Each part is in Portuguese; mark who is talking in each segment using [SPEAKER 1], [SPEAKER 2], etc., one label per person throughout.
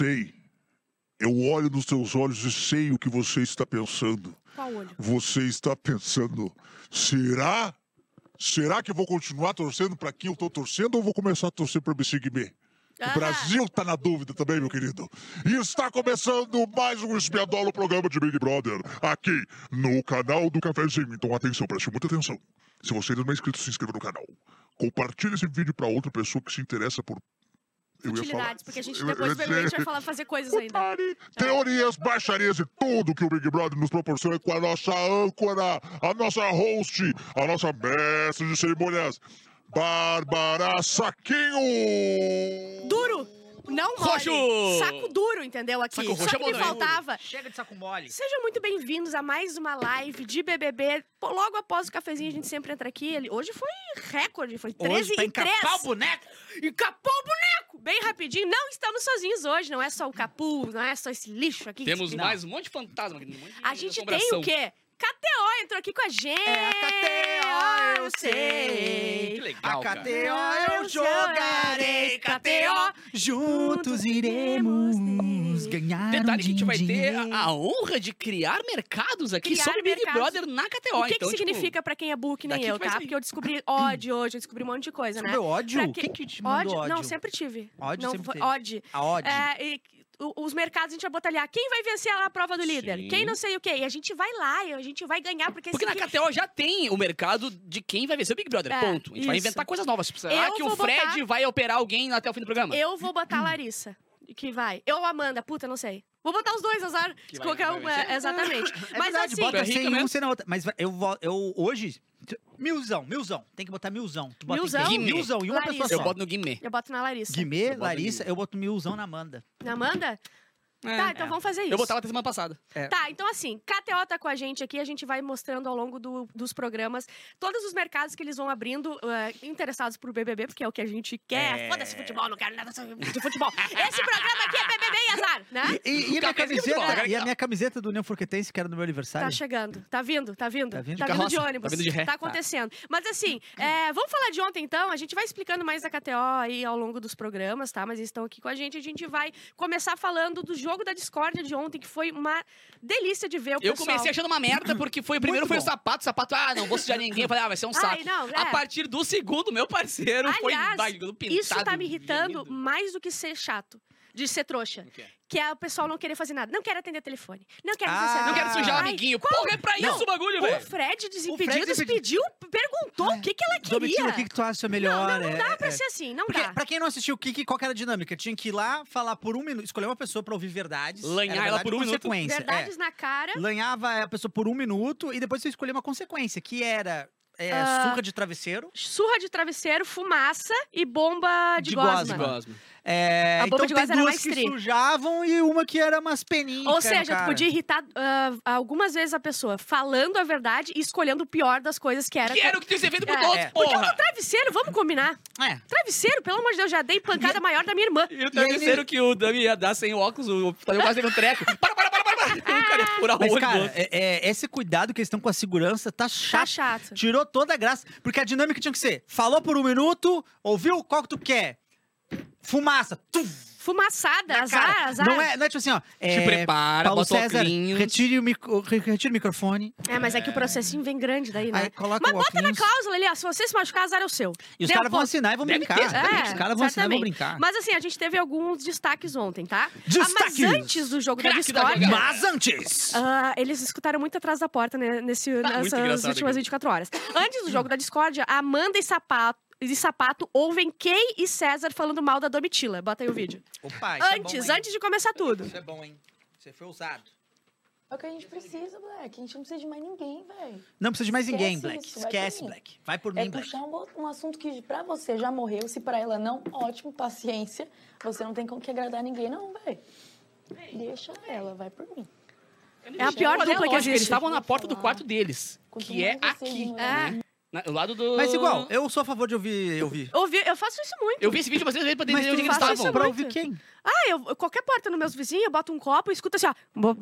[SPEAKER 1] sei. Eu olho nos teus olhos e sei o que você está pensando.
[SPEAKER 2] Qual olho?
[SPEAKER 1] Você está pensando, será? Será que eu vou continuar torcendo para quem eu tô torcendo ou vou começar a torcer para o Sigmé?
[SPEAKER 2] Ah.
[SPEAKER 1] O Brasil tá na dúvida também, meu querido. E está começando mais um Espiadola, programa de Big Brother, aqui no canal do Cafézinho. Então atenção, preste muita atenção. Se você ainda não é inscrito, se inscreva no canal. Compartilhe esse vídeo para outra pessoa que se interessa por... Eu ia falar-
[SPEAKER 2] Utilidades, porque a gente
[SPEAKER 1] eu-
[SPEAKER 2] depois
[SPEAKER 1] eu-
[SPEAKER 2] provavelmente vai falar, fazer coisas ainda.
[SPEAKER 1] Pare. Teorias, baixarias e tudo que o Big Brother nos proporciona com a nossa âncora, a nossa host, a nossa mestre de cerimônias, Bárbara Saquinho!
[SPEAKER 2] Duro! Não mole.
[SPEAKER 3] Roxo!
[SPEAKER 2] Saco duro, entendeu? Aqui.
[SPEAKER 3] Saco roxo
[SPEAKER 2] Só
[SPEAKER 3] é
[SPEAKER 2] que me faltava.
[SPEAKER 4] Chega de saco mole.
[SPEAKER 2] Sejam muito bem-vindos a mais uma live de BBB. Pô, Logo após o cafezinho, a gente sempre entra aqui. Hoje foi recorde, foi 13
[SPEAKER 4] Hoje pra
[SPEAKER 2] e 3.
[SPEAKER 4] encapar o boneco.
[SPEAKER 2] Encapou o boneco! Bem rapidinho. Não estamos sozinhos hoje, não é só o Capu, não é só esse lixo aqui.
[SPEAKER 3] Temos
[SPEAKER 2] que-
[SPEAKER 3] mais um monte de fantasma aqui. Um monte de
[SPEAKER 2] A gente tem o quê? KTO entrou aqui com a gente.
[SPEAKER 4] É a KTO, eu
[SPEAKER 3] Que
[SPEAKER 4] sei.
[SPEAKER 3] legal,
[SPEAKER 4] a
[SPEAKER 3] cara.
[SPEAKER 4] KTO eu jogarei, KTO. Juntos iremos ganhar
[SPEAKER 3] Detalhe
[SPEAKER 4] um
[SPEAKER 3] que a gente vai ter a, a honra de criar mercados aqui
[SPEAKER 2] Criar
[SPEAKER 3] sobre Big
[SPEAKER 2] mercados.
[SPEAKER 3] Brother na KTO.
[SPEAKER 2] O que,
[SPEAKER 3] então,
[SPEAKER 2] que
[SPEAKER 3] tipo,
[SPEAKER 2] significa pra quem é burro que nem eu,
[SPEAKER 3] que vai
[SPEAKER 2] tá?
[SPEAKER 3] sair.
[SPEAKER 2] Porque eu descobri ódio hoje, eu descobri um monte de coisa, né?
[SPEAKER 4] Ódio?
[SPEAKER 2] Pra que-
[SPEAKER 4] Quem que te mandou ódio?
[SPEAKER 2] Não, sempre tive.
[SPEAKER 4] Ódio
[SPEAKER 2] não,
[SPEAKER 4] sempre
[SPEAKER 2] foi-
[SPEAKER 4] teve.
[SPEAKER 2] ódio.
[SPEAKER 4] A ódio.
[SPEAKER 2] É, e os mercados a gente vai botar ali, ah, quem vai vencer a prova do líder?
[SPEAKER 3] Sim.
[SPEAKER 2] Quem não sei o quê. E a gente vai lá, e a gente vai ganhar, porque,
[SPEAKER 3] Porque na
[SPEAKER 2] aqui-
[SPEAKER 3] KTO já tem o mercado de quem vai vencer o Big Brother.
[SPEAKER 2] É,
[SPEAKER 3] ponto. A gente vai
[SPEAKER 2] isso.
[SPEAKER 3] inventar coisas novas. Tipo,
[SPEAKER 2] Eu
[SPEAKER 3] será que o Fred
[SPEAKER 2] botar-
[SPEAKER 3] vai operar alguém até o fim do programa?
[SPEAKER 2] eu vou botar a Larissa, que vai. Eu ou Amanda, puta, não sei. Vou botar os dois, azar.
[SPEAKER 3] Que vai-
[SPEAKER 2] Qualquer
[SPEAKER 3] vai
[SPEAKER 2] uma,
[SPEAKER 3] vencer.
[SPEAKER 2] exatamente.
[SPEAKER 4] É
[SPEAKER 2] Mas
[SPEAKER 4] verdade,
[SPEAKER 2] assim,
[SPEAKER 4] bota
[SPEAKER 3] É
[SPEAKER 4] sem um,
[SPEAKER 3] mesmo.
[SPEAKER 4] sem na outra. Mas eu, eu hoje... Milzão, milzão. Tem que botar milzão. Tu bota
[SPEAKER 2] Milzão?
[SPEAKER 4] em. Milzão. E uma
[SPEAKER 2] Larissa.
[SPEAKER 4] pessoa só.
[SPEAKER 3] Eu boto no Guimê.
[SPEAKER 2] eu boto na Larissa.
[SPEAKER 4] Guimê,
[SPEAKER 3] boto
[SPEAKER 4] Larissa, eu boto milzão na Amanda.
[SPEAKER 2] Na Amanda? Tá, então
[SPEAKER 3] É.
[SPEAKER 2] vamos fazer isso.
[SPEAKER 3] Eu botava até semana passada.
[SPEAKER 2] Tá, então assim, KTO tá com a gente aqui, a gente vai mostrando ao longo do- dos programas todos os mercados que eles vão abrindo eh, interessados por BBB, porque é o que a gente quer.
[SPEAKER 4] É.
[SPEAKER 2] Foda-se futebol, não quero nada de futebol. Esse programa aqui é BBB e azar, né?
[SPEAKER 4] E, e a minha camiseta, e a minha camiseta do União Forquetense, que era no meu aniversário.
[SPEAKER 2] Tá chegando, tá vindo, tá vindo.
[SPEAKER 4] Tá vindo?
[SPEAKER 2] Tá
[SPEAKER 3] De
[SPEAKER 2] vindo de ônibus.
[SPEAKER 3] tá vindo de ré.
[SPEAKER 2] Tá acontecendo. Mas assim, é, vamos falar de ontem então. A gente vai explicando mais da KTO aí ao longo dos programas, tá? Mas eles estão aqui com a gente. A gente vai começar falando do jogo da discórdia de ontem, que foi uma delícia de ver o
[SPEAKER 3] Eu
[SPEAKER 2] pessoal.
[SPEAKER 3] comecei achando uma merda, porque foi, primeiro
[SPEAKER 4] Muito
[SPEAKER 3] foi o sapato, sapato, ah, não vou sujar ninguém. Eu falei, ah, vai ser um saco.
[SPEAKER 2] Ai, não, é.
[SPEAKER 3] A partir do segundo, meu parceiro foi
[SPEAKER 2] Aliás,
[SPEAKER 3] vai, pintado.
[SPEAKER 2] Isso tá me irritando
[SPEAKER 3] vermelho.
[SPEAKER 2] mais do que ser chato. De ser trouxa.
[SPEAKER 3] O quê?
[SPEAKER 2] Que é o pessoal não querer fazer nada. Não quero atender telefone. Não quero
[SPEAKER 4] Ah,
[SPEAKER 3] Não quero sujar o amiguinho.
[SPEAKER 2] qual-
[SPEAKER 3] Porra, é pra
[SPEAKER 4] Não.
[SPEAKER 3] isso o bagulho,
[SPEAKER 2] O
[SPEAKER 3] velho.
[SPEAKER 2] Fred Desimpedidos
[SPEAKER 4] Desimpedidos.
[SPEAKER 2] pediu, perguntou o que, que ela
[SPEAKER 4] Domitila,
[SPEAKER 2] queria.
[SPEAKER 4] o que, que tu acha melhor?
[SPEAKER 2] Não, não, não dá
[SPEAKER 4] É,
[SPEAKER 2] pra
[SPEAKER 4] é.
[SPEAKER 2] ser assim, não
[SPEAKER 4] Porque,
[SPEAKER 2] dá.
[SPEAKER 4] pra quem não assistiu, o que, que- qual que era a dinâmica? Tinha que ir lá, falar por um minuto, escolher uma pessoa pra ouvir verdades.
[SPEAKER 3] Lanhar ela por um minuto.
[SPEAKER 4] consequência.
[SPEAKER 2] Verdades na cara.
[SPEAKER 4] É. Lanhava a pessoa por um minuto e depois você escolhia uma consequência, que era é,
[SPEAKER 2] Ah.
[SPEAKER 4] surra de travesseiro.
[SPEAKER 2] Surra de travesseiro, fumaça e bomba de,
[SPEAKER 4] De
[SPEAKER 2] gosma.
[SPEAKER 4] gosma.
[SPEAKER 3] Gosma.
[SPEAKER 4] É,
[SPEAKER 2] A bomba
[SPEAKER 4] então
[SPEAKER 2] de
[SPEAKER 4] tem
[SPEAKER 2] gosma era
[SPEAKER 4] duas
[SPEAKER 2] mais
[SPEAKER 4] que
[SPEAKER 2] tri.
[SPEAKER 4] sujavam e uma que era umas peninhas.
[SPEAKER 2] Ou seja, tu podia irritar ah, algumas vezes a pessoa falando a verdade e escolhendo o pior das coisas que era.
[SPEAKER 3] Que era o que tinha que ser feito por
[SPEAKER 2] É,
[SPEAKER 3] todos,
[SPEAKER 4] é.
[SPEAKER 3] porra.
[SPEAKER 2] Travesseiro, vamos combinar.
[SPEAKER 4] É.
[SPEAKER 2] Travesseiro, pelo amor de Deus, já dei pancada maior da minha irmã.
[SPEAKER 3] E o terceiro que o Dami ia dar sem óculos, o Tadeu quase teve um treco. Para, para, para, para. O cara ia furar o
[SPEAKER 4] Mas,
[SPEAKER 3] olho do
[SPEAKER 4] cara, é, é, esse cuidado que eles estão com a segurança tá
[SPEAKER 2] Tá
[SPEAKER 4] chato.
[SPEAKER 2] chato.
[SPEAKER 4] Tirou toda a graça. Porque a dinâmica tinha que ser: falou por um minuto, ouviu qual que tu quer? Fumaça. Tum,
[SPEAKER 2] Fumaçada,
[SPEAKER 4] na
[SPEAKER 2] azar,
[SPEAKER 4] cara.
[SPEAKER 2] azar.
[SPEAKER 4] Não é, não é tipo assim, ó. É,
[SPEAKER 3] Te prepara,
[SPEAKER 4] Paulo
[SPEAKER 3] bota
[SPEAKER 4] César,
[SPEAKER 3] óculos.
[SPEAKER 4] retire o, micro, re- retire o microfone.
[SPEAKER 2] É, mas é que o processinho vem grande daí, né?
[SPEAKER 4] Aí coloca
[SPEAKER 2] Mas
[SPEAKER 4] o
[SPEAKER 2] bota na
[SPEAKER 4] óculos.
[SPEAKER 2] cláusula ali, ó. Se você se machucar, azar é o seu.
[SPEAKER 4] E os
[SPEAKER 2] Deu
[SPEAKER 4] caras vão
[SPEAKER 2] ponto.
[SPEAKER 4] assinar e vão
[SPEAKER 3] Deve
[SPEAKER 4] brincar.
[SPEAKER 3] ter,
[SPEAKER 2] ter.
[SPEAKER 4] os caras vão assinar e vão brincar.
[SPEAKER 2] Mas assim, a gente teve alguns destaques ontem, tá? Ah,
[SPEAKER 4] Destaques!
[SPEAKER 2] mas antes do jogo da
[SPEAKER 3] Craque da
[SPEAKER 2] Discord,
[SPEAKER 3] jogada.
[SPEAKER 4] Mas antes!
[SPEAKER 2] ah, eles escutaram muito atrás da porta né, nesse,
[SPEAKER 3] muito
[SPEAKER 2] nessas
[SPEAKER 3] engraçado
[SPEAKER 2] últimas
[SPEAKER 3] aquilo.
[SPEAKER 2] 24 horas. Antes do jogo da Discord, a Amanda e Sapato, e Sapato ouvem Kay e César falando mal da Domitila. Bota aí o vídeo.
[SPEAKER 4] Opa, isso é
[SPEAKER 2] antes,
[SPEAKER 4] bom, hein?
[SPEAKER 2] antes de começar tudo.
[SPEAKER 4] Isso é bom, hein? Você foi ousado.
[SPEAKER 5] É o que a gente precisa, Black. A gente não precisa de mais ninguém, velho.
[SPEAKER 4] Não precisa de mais ninguém,
[SPEAKER 5] Esquece
[SPEAKER 4] Black.
[SPEAKER 5] isso, vai por
[SPEAKER 4] Esquece,
[SPEAKER 5] mim.
[SPEAKER 4] Black. Vai por
[SPEAKER 5] É
[SPEAKER 4] mim, Black.
[SPEAKER 5] puxar um, um assunto que pra você já morreu, se pra ela não, ótimo, paciência. Você não tem como que agradar ninguém, não, velho. Deixa ela, vai por mim.
[SPEAKER 2] É a pior
[SPEAKER 3] é
[SPEAKER 2] dupla que
[SPEAKER 3] lógico, Eles
[SPEAKER 2] existe.
[SPEAKER 3] estavam na porta do quarto deles,
[SPEAKER 5] Quanto
[SPEAKER 3] que é aqui,
[SPEAKER 2] É.
[SPEAKER 3] Na- Do lado do...
[SPEAKER 4] Mas igual, eu sou a favor de ouvir. ouvir.
[SPEAKER 2] Ouvi, eu faço isso muito.
[SPEAKER 3] Eu vi esse vídeo bastante vezes pra entender onde eles estavam.
[SPEAKER 4] Pra ouvir quem?
[SPEAKER 2] Ah, eu, qualquer porta nos meus vizinhos, eu boto um copo e escuto assim, ó.
[SPEAKER 3] Só,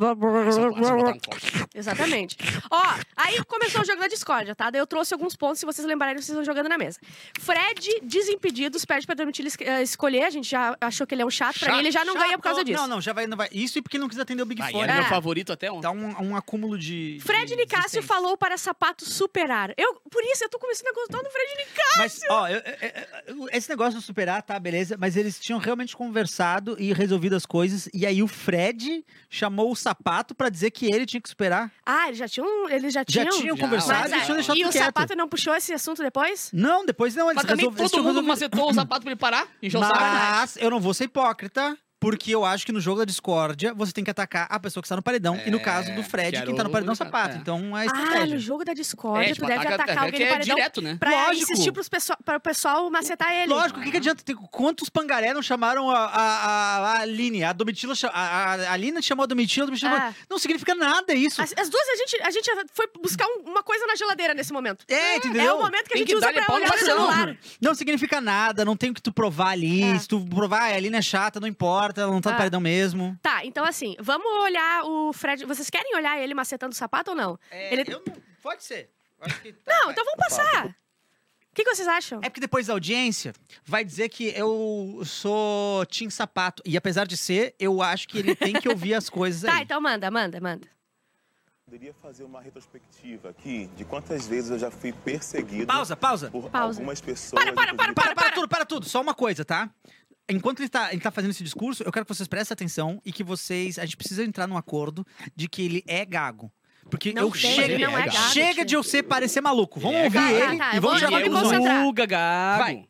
[SPEAKER 3] só botar um copo.
[SPEAKER 2] Exatamente. Ó, aí começou o jogo da discórdia, tá? Daí eu trouxe alguns pontos, se vocês lembrarem, vocês estão jogando na mesa. Fred, Desimpedidos, pede pra Domitila es- eh, escolher. A gente já achou que ele é um chato. Pra
[SPEAKER 3] Chato,
[SPEAKER 2] mim, ele já não ganha por causa disso.
[SPEAKER 4] Não, não, já vai, não vai. Isso e porque não quis atender o Big
[SPEAKER 3] Ah, e
[SPEAKER 4] Fone.
[SPEAKER 3] era meu
[SPEAKER 2] É.
[SPEAKER 3] favorito até ontem.
[SPEAKER 4] Dá um, um acúmulo de.
[SPEAKER 2] Fred
[SPEAKER 4] de
[SPEAKER 2] Nicásio
[SPEAKER 4] existência.
[SPEAKER 2] falou para sapato superar. Eu, por isso, eu tô começando a gostar do Fred Nicásio.
[SPEAKER 4] Mas, ó, eu- eu- eu- esse negócio de superar, tá, beleza. Mas eles tinham realmente conversado e resolvido as coisas. E aí o Fred chamou o sapato pra dizer que ele tinha que superar.
[SPEAKER 2] Ah, eles já tinham. Eles já
[SPEAKER 4] Já
[SPEAKER 2] tinham.
[SPEAKER 4] tinham
[SPEAKER 3] Já.
[SPEAKER 4] conversado
[SPEAKER 2] Mas,
[SPEAKER 4] e
[SPEAKER 2] é,
[SPEAKER 4] tinham deixado
[SPEAKER 2] e o
[SPEAKER 4] quieto.
[SPEAKER 2] sapato não puxou esse assunto depois?
[SPEAKER 4] Não, depois não. Eles
[SPEAKER 3] Mas também
[SPEAKER 4] eles
[SPEAKER 3] todo
[SPEAKER 4] tinham
[SPEAKER 3] mundo
[SPEAKER 4] resolvido.
[SPEAKER 3] macetou o sapato pra ele parar. Encheu o saco.
[SPEAKER 4] Mas eu não vou ser hipócrita. Porque eu acho que no jogo da discórdia, você tem que atacar a pessoa que está no paredão. e no
[SPEAKER 3] É,
[SPEAKER 4] caso do Fred, quem tá no paredão é o sapato.
[SPEAKER 3] é.
[SPEAKER 4] Então é
[SPEAKER 2] Ah,
[SPEAKER 4] estratégia.
[SPEAKER 2] no jogo da discórdia,
[SPEAKER 3] É, tipo,
[SPEAKER 2] tu deve
[SPEAKER 3] ataca-
[SPEAKER 2] atacar alguém
[SPEAKER 3] que
[SPEAKER 2] no
[SPEAKER 3] é
[SPEAKER 2] paredão
[SPEAKER 3] direto, né?
[SPEAKER 2] pra
[SPEAKER 4] Lógico.
[SPEAKER 2] insistir pros pessoal, para o pessoal macetar ele.
[SPEAKER 4] Lógico, o que, que adianta? ter- quantos pangaré não chamaram a, a, a, a Aline? A Domitila a, a, a Aline chamou a Domitila, a Domitila
[SPEAKER 2] Ah.
[SPEAKER 4] chamou... Não significa nada isso.
[SPEAKER 2] As, as duas, a gente, a gente foi buscar um- uma coisa na geladeira nesse momento.
[SPEAKER 4] É,
[SPEAKER 2] É
[SPEAKER 4] entendeu?
[SPEAKER 2] o momento que a
[SPEAKER 3] Tem
[SPEAKER 2] gente
[SPEAKER 3] que
[SPEAKER 2] usa pra olhar
[SPEAKER 3] no
[SPEAKER 2] celular.
[SPEAKER 4] Não significa nada, não tem o que tu provar ali.
[SPEAKER 2] É.
[SPEAKER 4] Se tu provar, ah, a Aline é chata, não importa, ela não tá no
[SPEAKER 2] Ah.
[SPEAKER 4] paredão mesmo.
[SPEAKER 2] Tá, então assim, vamos olhar o Fred. Vocês querem olhar ele macetando o sapato ou não? Ele-
[SPEAKER 4] É, eu não... Pode ser. Acho que tá,
[SPEAKER 2] Não,
[SPEAKER 4] vai.
[SPEAKER 2] então vamos passar. O que, que vocês acham?
[SPEAKER 4] É porque depois da audiência vai dizer que eu sou Tim Sapato. E apesar de ser, eu acho que ele tem que ouvir as coisas
[SPEAKER 2] Tá,
[SPEAKER 4] aí.
[SPEAKER 2] então manda, manda, manda.
[SPEAKER 6] Poderia fazer uma retrospectiva aqui de quantas vezes eu já fui perseguido
[SPEAKER 4] Pausa, pausa.
[SPEAKER 6] por
[SPEAKER 2] Pausa.
[SPEAKER 6] algumas pessoas.
[SPEAKER 2] Para, para,
[SPEAKER 6] inclusive-
[SPEAKER 4] Para, para tudo, para tudo. Só uma coisa, tá? Enquanto ele tá, ele tá fazendo esse discurso, eu quero que vocês prestem atenção e que vocês. A gente precisa entrar num acordo de que ele é gago. Porque
[SPEAKER 2] Não
[SPEAKER 4] eu
[SPEAKER 2] tem,
[SPEAKER 4] chega,
[SPEAKER 2] ele não é gago,
[SPEAKER 4] chega de eu ser parecer maluco. Vamos
[SPEAKER 3] é
[SPEAKER 4] ouvir
[SPEAKER 3] gago.
[SPEAKER 4] ele
[SPEAKER 2] Tá, tá,
[SPEAKER 4] e vamos tirar conclusões.
[SPEAKER 2] concentrar.
[SPEAKER 3] Uga, gago.
[SPEAKER 4] Vai.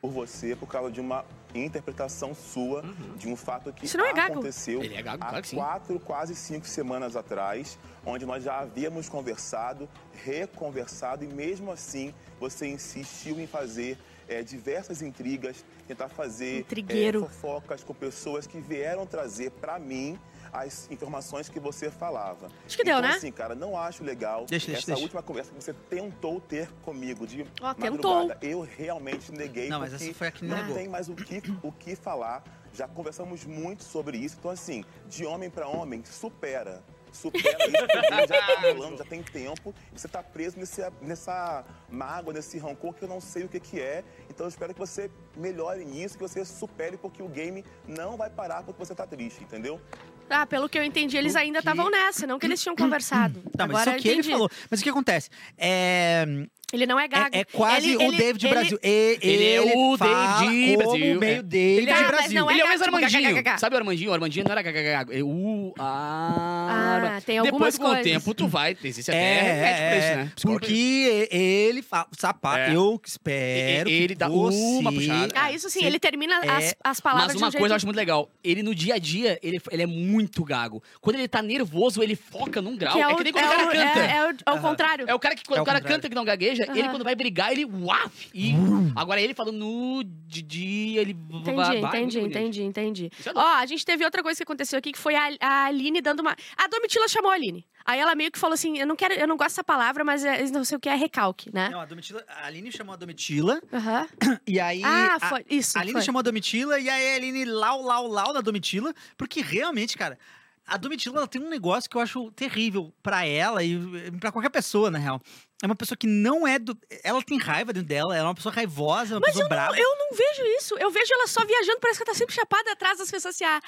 [SPEAKER 6] por você por causa de uma interpretação sua de um fato que
[SPEAKER 2] é
[SPEAKER 6] aconteceu
[SPEAKER 3] Ele é gago,
[SPEAKER 6] há
[SPEAKER 3] claro
[SPEAKER 6] quatro, quase cinco semanas atrás, onde nós já havíamos conversado, reconversado e mesmo assim você insistiu em fazer eh, diversas intrigas, tentar fazer eh, fofocas com pessoas que vieram trazer pra mim as informações que você falava.
[SPEAKER 2] Acho que deu,
[SPEAKER 6] então,
[SPEAKER 2] né?
[SPEAKER 6] assim, cara, não acho legal
[SPEAKER 4] Deixa,
[SPEAKER 6] essa
[SPEAKER 4] deixa.
[SPEAKER 6] última conversa que você tentou ter comigo de
[SPEAKER 2] tentou.
[SPEAKER 6] madrugada. Eu realmente neguei
[SPEAKER 4] Não, mas essa foi a que
[SPEAKER 6] não
[SPEAKER 4] negou.
[SPEAKER 6] tem mais o que, o que falar. Já conversamos muito sobre isso. Então, assim, de homem pra homem, supera. Supera isso, porque já tá rolando, já tem tempo. E você tá preso nesse, nessa mágoa, nesse rancor que eu não sei o que, que é. Então, eu espero que você melhore nisso, que você supere, porque o game não vai parar porque você tá triste, entendeu?
[SPEAKER 2] Ah, pelo que eu entendi, eles
[SPEAKER 4] O
[SPEAKER 2] ainda
[SPEAKER 4] que-
[SPEAKER 2] estavam nessa, não que eles tinham conversado.
[SPEAKER 4] Tá, mas
[SPEAKER 2] Agora
[SPEAKER 4] isso que
[SPEAKER 2] eu
[SPEAKER 4] ele
[SPEAKER 2] entendi.
[SPEAKER 4] falou. Mas o que acontece? É,
[SPEAKER 2] Ele não é gago.
[SPEAKER 4] é, é quase
[SPEAKER 2] Ele-
[SPEAKER 4] o
[SPEAKER 2] ele-
[SPEAKER 4] David
[SPEAKER 2] ele-
[SPEAKER 4] Brasil. E-
[SPEAKER 3] Ele é o David
[SPEAKER 4] como
[SPEAKER 3] Brasil,
[SPEAKER 4] meio
[SPEAKER 3] é.
[SPEAKER 4] David
[SPEAKER 2] Tá, mas
[SPEAKER 4] Brasil.
[SPEAKER 2] não é
[SPEAKER 3] Ele é o
[SPEAKER 2] gago,
[SPEAKER 3] mesmo
[SPEAKER 2] tipo,
[SPEAKER 3] Armandinho. Sabe o Armandinho? O Armandinho não era kkk. É o... Ah,
[SPEAKER 2] Ah, tem algumas
[SPEAKER 3] Depois, com o tempo, tu vai. Existe até
[SPEAKER 4] É,
[SPEAKER 3] remédio pra isso,
[SPEAKER 4] é,
[SPEAKER 3] né?
[SPEAKER 4] porque ele fala, sapato,
[SPEAKER 3] É.
[SPEAKER 4] eu que espero
[SPEAKER 3] E- ele
[SPEAKER 4] que
[SPEAKER 3] dá
[SPEAKER 4] você...
[SPEAKER 3] uma puxada.
[SPEAKER 2] Ah, isso sim, ele termina
[SPEAKER 4] É,
[SPEAKER 2] as, as palavras
[SPEAKER 3] Mas
[SPEAKER 2] de um
[SPEAKER 3] uma
[SPEAKER 2] jeito...
[SPEAKER 3] coisa eu acho muito legal. Ele, no dia a dia, ele, ele é muito gago. Quando ele tá nervoso, ele foca num grau. É,
[SPEAKER 2] o-
[SPEAKER 3] que nem quando
[SPEAKER 2] é
[SPEAKER 3] o cara canta.
[SPEAKER 2] É, é o, é contrário.
[SPEAKER 3] É o cara que quando
[SPEAKER 4] É o
[SPEAKER 3] cara canta que não gagueja, ele
[SPEAKER 2] Aham.
[SPEAKER 3] quando vai brigar, ele uaf! E agora ele falando no de dia, ele
[SPEAKER 2] Entendi,
[SPEAKER 3] vai,
[SPEAKER 2] entendi,
[SPEAKER 3] bonito.
[SPEAKER 2] entendi, entendi.
[SPEAKER 3] É
[SPEAKER 2] Ó, a gente teve outra coisa que aconteceu aqui, que foi a, a Aline dando uma... A Domitila chamou a Aline. Aí ela meio que falou assim, eu não quero, eu não gosto dessa palavra, mas é, não sei o que é recalque, né?
[SPEAKER 4] Não, a Domitila, a Aline chamou a Domitila,
[SPEAKER 2] Aham.
[SPEAKER 4] e aí...
[SPEAKER 2] Ah,
[SPEAKER 4] a-
[SPEAKER 2] foi, isso,
[SPEAKER 4] A Aline
[SPEAKER 2] foi.
[SPEAKER 4] chamou a Domitila e aí a Aline lau, lau, lau da Domitila, porque realmente, cara, a Domitila ela tem um negócio que eu acho terrível pra ela e pra qualquer pessoa, na real. É uma pessoa que não é do. Ela tem raiva dentro dela, ela é uma pessoa raivosa, uma
[SPEAKER 2] Mas
[SPEAKER 4] pessoa
[SPEAKER 2] eu não,
[SPEAKER 4] brava.
[SPEAKER 2] eu não vejo isso. Eu vejo ela só viajando, parece que ela tá sempre chapada atrás das pessoas assim. Ah,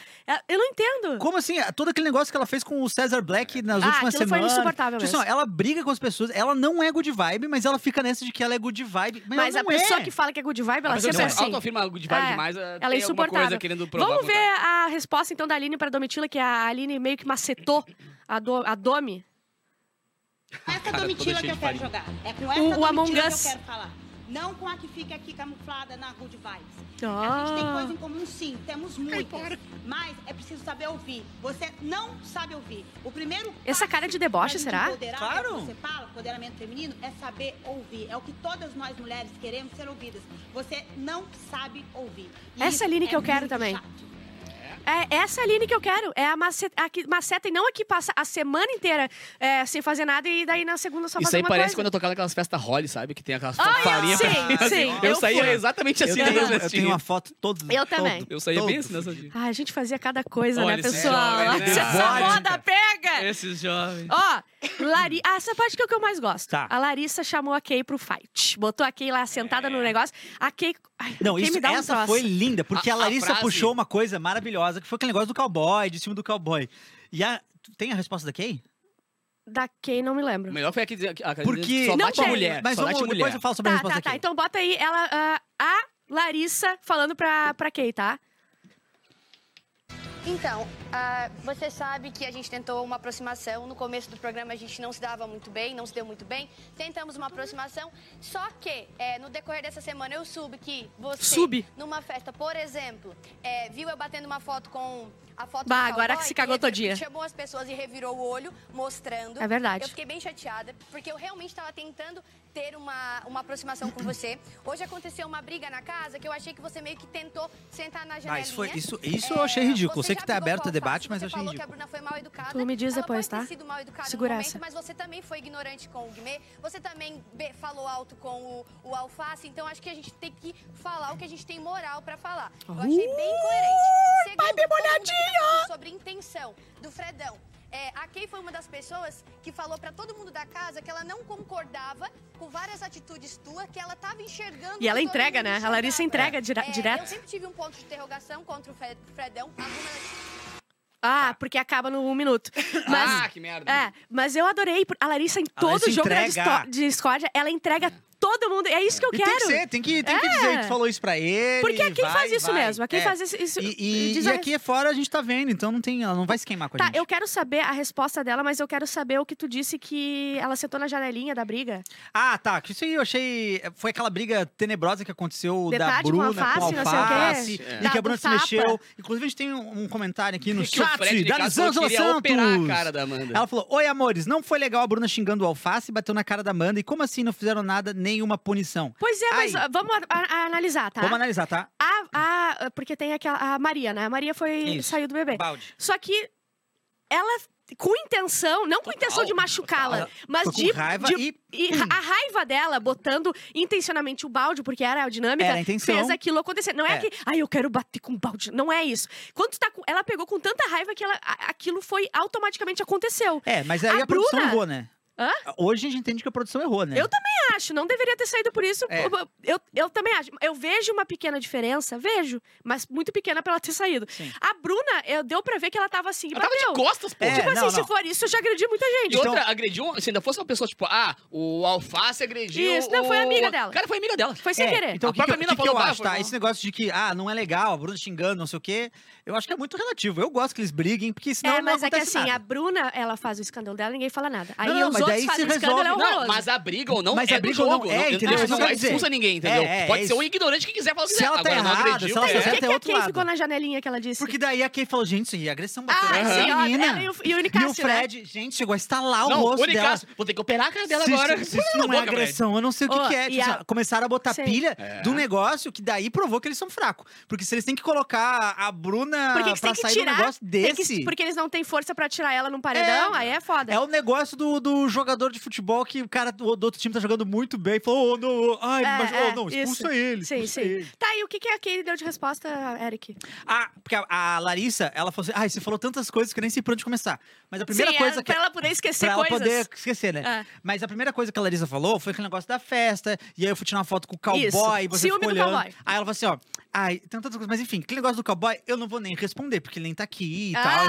[SPEAKER 2] eu não entendo.
[SPEAKER 4] Como assim? Todo aquele negócio que ela fez com o Cesar Black nas
[SPEAKER 2] Ah,
[SPEAKER 4] últimas
[SPEAKER 2] aquilo foi
[SPEAKER 4] semanas.
[SPEAKER 2] insuportável
[SPEAKER 4] Tipo assim,
[SPEAKER 2] mesmo.
[SPEAKER 4] ó, ela briga com as pessoas, ela não é good vibe, mas ela fica nessa de que ela é good vibe. Mas,
[SPEAKER 2] Mas
[SPEAKER 4] ela
[SPEAKER 2] a
[SPEAKER 4] não
[SPEAKER 2] pessoa
[SPEAKER 4] é.
[SPEAKER 2] que fala que é good vibe, ela sempre é assim.
[SPEAKER 3] autoafirma good vibe
[SPEAKER 2] É,
[SPEAKER 3] demais,
[SPEAKER 2] ela é insuportável.
[SPEAKER 3] coisa querendo provar.
[SPEAKER 2] Vamos ver a resposta então da Aline para a Domitila, que a Aline meio que macetou a, do, a Domi.
[SPEAKER 7] Essa
[SPEAKER 3] Cara,
[SPEAKER 7] Domitila que eu quero jogar. É com essa
[SPEAKER 2] O- o
[SPEAKER 7] Domitila
[SPEAKER 2] Among
[SPEAKER 7] que eu
[SPEAKER 2] Us.
[SPEAKER 7] quero falar. Não com a que fica aqui camuflada na Good Vibes.
[SPEAKER 2] Ah.
[SPEAKER 7] A gente tem coisa em comum, sim. Temos muitas. Mas é preciso saber ouvir. Você não sabe ouvir. O primeiro
[SPEAKER 2] Essa cara de deboche, será?
[SPEAKER 7] empoderar,
[SPEAKER 4] Claro.
[SPEAKER 7] é o que Você fala, empoderamento feminino, é saber ouvir. É o que todas nós mulheres queremos ser ouvidas. Você não sabe ouvir. E
[SPEAKER 2] Essa
[SPEAKER 7] isso
[SPEAKER 2] Aline que
[SPEAKER 7] é
[SPEAKER 2] eu quero também.
[SPEAKER 7] chato.
[SPEAKER 2] É essa Aline que eu quero. É a maceta, a que maceta e não a que passa a semana inteira é, sem fazer nada e daí na segunda só
[SPEAKER 3] Isso aí
[SPEAKER 2] uma
[SPEAKER 3] parece
[SPEAKER 2] coisa.
[SPEAKER 3] quando eu tocava naquelas festas Holly, sabe? Que tem aquelas
[SPEAKER 2] Ah, eu-
[SPEAKER 3] farinhas.
[SPEAKER 2] sim,
[SPEAKER 3] assim.
[SPEAKER 2] sim,
[SPEAKER 3] Eu,
[SPEAKER 2] eu
[SPEAKER 3] saía
[SPEAKER 2] fui.
[SPEAKER 3] exatamente
[SPEAKER 4] Eu
[SPEAKER 3] assim
[SPEAKER 4] tenho,
[SPEAKER 3] nesse
[SPEAKER 4] eu tenho uma foto todo.
[SPEAKER 2] Eu também.
[SPEAKER 4] todo,
[SPEAKER 3] Eu saía bem
[SPEAKER 4] todo.
[SPEAKER 3] assim nessa dia.
[SPEAKER 2] Ai, a gente fazia cada coisa,
[SPEAKER 3] Olha
[SPEAKER 2] né, pessoal?
[SPEAKER 3] jovens, né?
[SPEAKER 2] Essa
[SPEAKER 4] Vodka.
[SPEAKER 2] moda pega!
[SPEAKER 3] Esses jovens.
[SPEAKER 2] Ó, Lari... ah, essa parte que é o que eu mais gosto.
[SPEAKER 4] Tá.
[SPEAKER 2] A Larissa chamou a Kay pro fight. Botou a Kay lá sentada no negócio. A Kay. Ai,
[SPEAKER 4] Não,
[SPEAKER 2] a Kay
[SPEAKER 4] isso,
[SPEAKER 2] me dá um
[SPEAKER 4] essa
[SPEAKER 2] troço.
[SPEAKER 4] foi linda, porque
[SPEAKER 3] A-
[SPEAKER 4] a,
[SPEAKER 3] a
[SPEAKER 4] Larissa
[SPEAKER 3] frase-
[SPEAKER 4] puxou uma coisa maravilhosa, que foi aquele negócio do cowboy, de cima do cowboy. E a, tem a resposta da Kay?
[SPEAKER 2] Da Kay, não me
[SPEAKER 3] O
[SPEAKER 2] lembro.
[SPEAKER 3] melhor foi aquele. A, a,
[SPEAKER 4] Porque-
[SPEAKER 3] só
[SPEAKER 2] Não
[SPEAKER 3] bate
[SPEAKER 2] tem.
[SPEAKER 3] mulher.
[SPEAKER 4] Mas
[SPEAKER 3] só
[SPEAKER 4] vamos,
[SPEAKER 3] bate
[SPEAKER 4] depois
[SPEAKER 3] mulher.
[SPEAKER 4] eu falo sobre a
[SPEAKER 2] Tá,
[SPEAKER 4] resposta
[SPEAKER 2] tá,
[SPEAKER 4] da
[SPEAKER 2] tá.
[SPEAKER 4] Kay.
[SPEAKER 2] Então bota aí ela, ah, a Larissa falando pra, pra Kay, tá?
[SPEAKER 8] Então, ah, você sabe que a gente tentou uma aproximação. No começo do programa a gente não se dava muito bem, não se deu muito bem. Tentamos uma aproximação, só que eh, no decorrer dessa semana eu soube que você, numa festa, por exemplo, eh, viu eu batendo uma foto com a foto
[SPEAKER 2] Bah,
[SPEAKER 8] do
[SPEAKER 2] agora que se cagou todinha.
[SPEAKER 8] Chamou as pessoas e revirou o olho, mostrando.
[SPEAKER 2] É verdade.
[SPEAKER 8] Eu fiquei bem chateada, porque eu realmente estava tentando ter uma, uma aproximação com você. Hoje aconteceu uma briga na casa que eu achei que você meio que tentou sentar na janelinha.
[SPEAKER 4] Ah, isso, foi, isso, isso eu achei ridículo. Eu sei
[SPEAKER 8] É, você
[SPEAKER 4] que tá aberto
[SPEAKER 8] com
[SPEAKER 4] o
[SPEAKER 8] a
[SPEAKER 4] debate, mas eu
[SPEAKER 8] você
[SPEAKER 4] achei
[SPEAKER 8] falou que a
[SPEAKER 4] ridículo.
[SPEAKER 8] Bruna foi mal educada.
[SPEAKER 2] Tu me diz
[SPEAKER 8] Ela
[SPEAKER 2] depois, tá?
[SPEAKER 8] ter sido mal educada
[SPEAKER 2] Segura
[SPEAKER 8] no momento, mas você também foi ignorante com o Guimê. Você também falou alto com o, o Alface. Então acho que a gente tem que falar o que a gente tem moral pra falar. Eu achei bem coerente. Segundo, todo mundo aqui tá falando sobre intenção do Fredão. É, a Kay foi uma das pessoas que falou pra todo mundo da casa que ela não concordava com várias atitudes tuas, que ela tava enxergando.
[SPEAKER 2] E ela entrega, né? A Larissa entrega dire-
[SPEAKER 8] É, Eu
[SPEAKER 2] direto.
[SPEAKER 8] sempre tive um ponto de interrogação contra o Fre- Fredão.
[SPEAKER 2] Ah, porque acaba no um minuto. Mas,
[SPEAKER 3] Ah, que merda.
[SPEAKER 2] é, mas eu adorei. A Larissa, em todo
[SPEAKER 4] Larissa
[SPEAKER 2] jogo da
[SPEAKER 4] entrega.
[SPEAKER 2] de discórdia, ela entrega todo mundo. É isso que eu
[SPEAKER 4] E
[SPEAKER 2] quero.
[SPEAKER 4] tem que ser, tem que, tem que
[SPEAKER 2] É.
[SPEAKER 4] dizer que tu falou isso pra ele.
[SPEAKER 2] Porque aqui
[SPEAKER 4] vai,
[SPEAKER 2] faz isso
[SPEAKER 4] vai.
[SPEAKER 2] mesmo. Aqui
[SPEAKER 4] É.
[SPEAKER 2] faz isso.
[SPEAKER 4] E, e-
[SPEAKER 2] diz
[SPEAKER 4] e
[SPEAKER 2] a
[SPEAKER 4] aqui fora a gente tá vendo, então não tem, ela não vai se queimar com a
[SPEAKER 2] Tá,
[SPEAKER 4] gente.
[SPEAKER 2] eu quero saber a resposta dela, mas eu quero saber o que tu disse que ela sentou na janelinha da briga.
[SPEAKER 4] Ah, tá. que Isso aí eu achei. Foi aquela briga tenebrosa que aconteceu
[SPEAKER 2] De
[SPEAKER 4] da
[SPEAKER 2] com
[SPEAKER 4] Bruna
[SPEAKER 2] alface,
[SPEAKER 4] com
[SPEAKER 2] não sei o quê.
[SPEAKER 4] alface.
[SPEAKER 3] É.
[SPEAKER 4] E
[SPEAKER 2] Da-
[SPEAKER 4] que a Bruna se
[SPEAKER 2] tapa.
[SPEAKER 4] mexeu. Inclusive, a gente tem um, um comentário aqui no
[SPEAKER 3] Que
[SPEAKER 4] chat da Lisângela Santos.
[SPEAKER 3] operar a cara da Amanda.
[SPEAKER 4] Ela falou: Oi, amores, não foi legal a Bruna xingando o alface e bateu na cara da Amanda. E como assim não fizeram nada, nenhuma punição?
[SPEAKER 2] Pois é, mas ah, vamos a- a- analisar, tá?
[SPEAKER 4] Vamos analisar, tá?
[SPEAKER 2] A, a- porque tem aquela, a Maria, né? A Maria foi
[SPEAKER 4] Isso.
[SPEAKER 2] saiu do bebê.
[SPEAKER 4] Balde.
[SPEAKER 2] Só que ela, com intenção, não com
[SPEAKER 3] Total,
[SPEAKER 2] intenção de machucá-la, mas de,
[SPEAKER 4] raiva
[SPEAKER 2] de-
[SPEAKER 4] e-
[SPEAKER 2] e a raiva dela, botando intencionalmente o balde, porque era a dinâmica,
[SPEAKER 4] Era a intenção.
[SPEAKER 2] fez aquilo acontecer. Não é,
[SPEAKER 4] É.
[SPEAKER 2] que, ai, eu quero bater com balde. Não é isso. Quando tá com, ela pegou com tanta raiva que ela, a- aquilo foi automaticamente aconteceu.
[SPEAKER 4] É, mas aí
[SPEAKER 2] A
[SPEAKER 4] a, produção
[SPEAKER 2] Bruna-
[SPEAKER 4] errou, né?
[SPEAKER 2] Hã?
[SPEAKER 4] Hoje a gente entende que a produção errou, né?
[SPEAKER 2] Eu também acho, não deveria ter saído por isso.
[SPEAKER 4] É.
[SPEAKER 2] Eu, eu, eu também acho. Eu vejo uma pequena diferença, vejo, mas muito pequena pra ela ter saído.
[SPEAKER 4] Sim.
[SPEAKER 2] A Bruna, eu, deu pra ver que ela tava assim.
[SPEAKER 3] Ela tava de costas, pô.
[SPEAKER 4] É,
[SPEAKER 2] Tipo
[SPEAKER 4] não,
[SPEAKER 2] assim, se
[SPEAKER 4] não.
[SPEAKER 2] for isso, eu já agredi muita gente.
[SPEAKER 3] E
[SPEAKER 4] Então-
[SPEAKER 3] outra, agrediu, se ainda fosse uma pessoa, tipo, ah, o alface agrediu.
[SPEAKER 2] Isso, não, foi
[SPEAKER 3] o-
[SPEAKER 2] amiga dela.
[SPEAKER 3] Cara, foi amiga dela.
[SPEAKER 2] Foi sem
[SPEAKER 4] É,
[SPEAKER 2] querer.
[SPEAKER 4] Então,
[SPEAKER 3] A
[SPEAKER 4] o que, que,
[SPEAKER 3] própria
[SPEAKER 4] eu-
[SPEAKER 3] mina
[SPEAKER 4] que que eu
[SPEAKER 3] falou, "Ah,
[SPEAKER 4] acho,
[SPEAKER 3] foi
[SPEAKER 4] tá?
[SPEAKER 3] mal."
[SPEAKER 4] Esse negócio de que, ah, não é legal, a Bruna xingando, não sei o quê, eu acho que é muito relativo. Eu gosto que eles briguem, porque senão
[SPEAKER 2] é,
[SPEAKER 4] não
[SPEAKER 2] mas é que assim, a
[SPEAKER 4] nada.
[SPEAKER 2] Bruna, ela faz o escândalo dela, ninguém fala nada. Aí
[SPEAKER 4] Não, não,
[SPEAKER 2] os
[SPEAKER 4] mas se
[SPEAKER 2] é
[SPEAKER 4] resolve.
[SPEAKER 2] horroroso.
[SPEAKER 3] Não, mas a briga ou não
[SPEAKER 4] Mas
[SPEAKER 3] é
[SPEAKER 4] a briga
[SPEAKER 3] do
[SPEAKER 4] ou não é, entendeu?
[SPEAKER 3] Não
[SPEAKER 4] que eu
[SPEAKER 3] vai
[SPEAKER 4] quero dizer.
[SPEAKER 3] expulsa ninguém, entendeu?
[SPEAKER 4] É, é,
[SPEAKER 3] Pode
[SPEAKER 4] é
[SPEAKER 3] ser um ignorante que quiser falar o que
[SPEAKER 4] Se
[SPEAKER 3] quiser.
[SPEAKER 4] ela tá
[SPEAKER 3] Agora não
[SPEAKER 4] errada,
[SPEAKER 3] agrediu.
[SPEAKER 4] se ela tá
[SPEAKER 3] é.
[SPEAKER 2] Por que,
[SPEAKER 4] certa,
[SPEAKER 2] que
[SPEAKER 4] é
[SPEAKER 2] a
[SPEAKER 4] outro
[SPEAKER 2] Kay
[SPEAKER 4] lado.
[SPEAKER 2] ficou na janelinha que ela disse?
[SPEAKER 4] Porque daí a Kay falou, gente, isso aí, agressão bateu
[SPEAKER 2] Ah, sim,
[SPEAKER 4] menina.
[SPEAKER 2] e o- e o
[SPEAKER 4] E o Fred, gente, chegou a estalar o
[SPEAKER 3] Não,
[SPEAKER 4] rosto dela.
[SPEAKER 3] Vou ter que operar a cara dela
[SPEAKER 4] se,
[SPEAKER 3] agora.
[SPEAKER 4] Se, se isso não
[SPEAKER 3] Boca,
[SPEAKER 4] é agressão, eu não sei o que, é. Tipo,
[SPEAKER 2] a-
[SPEAKER 4] assim, começaram a botar pilha
[SPEAKER 3] É.
[SPEAKER 4] do negócio que daí provou que eles são fracos. Porque se eles têm que colocar a Bruna
[SPEAKER 2] Porque
[SPEAKER 4] pra sair
[SPEAKER 2] tirar,
[SPEAKER 4] um negócio desse.
[SPEAKER 2] porque eles não têm força pra tirar ela num paredão,
[SPEAKER 4] É.
[SPEAKER 2] aí é foda.
[SPEAKER 4] É o negócio do, do jogador de futebol que o cara do, do outro time tá jogando muito bem. Falou, oh, não, ai,
[SPEAKER 2] É,
[SPEAKER 4] mas,
[SPEAKER 2] é,
[SPEAKER 4] oh, não, expulsa
[SPEAKER 2] isso.
[SPEAKER 4] ele.
[SPEAKER 2] Sim,
[SPEAKER 4] expulsa
[SPEAKER 2] sim.
[SPEAKER 4] ele.
[SPEAKER 2] Tá, e o que, que a Kay deu de resposta, Eric?
[SPEAKER 4] Ah, porque a, a Larissa, ela falou assim: ai, você falou tantas coisas que eu nem sei por onde começar. Mas a primeira
[SPEAKER 2] sim,
[SPEAKER 4] coisa
[SPEAKER 2] é,
[SPEAKER 4] que.
[SPEAKER 2] pra ela poder esquecer
[SPEAKER 4] Pra ela
[SPEAKER 2] coisas.
[SPEAKER 4] poder esquecer, né?
[SPEAKER 2] É.
[SPEAKER 4] Mas a primeira coisa que a Larissa falou foi aquele negócio da festa. E aí eu fui tirar uma foto com o cowboy,
[SPEAKER 2] Isso.
[SPEAKER 4] você
[SPEAKER 2] Ciúme
[SPEAKER 4] ficou
[SPEAKER 2] do
[SPEAKER 4] olhando.
[SPEAKER 2] cowboy.
[SPEAKER 4] Aí ela falou assim: ó, ai, tem tantas coisas. Mas enfim, aquele negócio do cowboy, eu não vou nem responder, porque ele nem tá aqui e tal.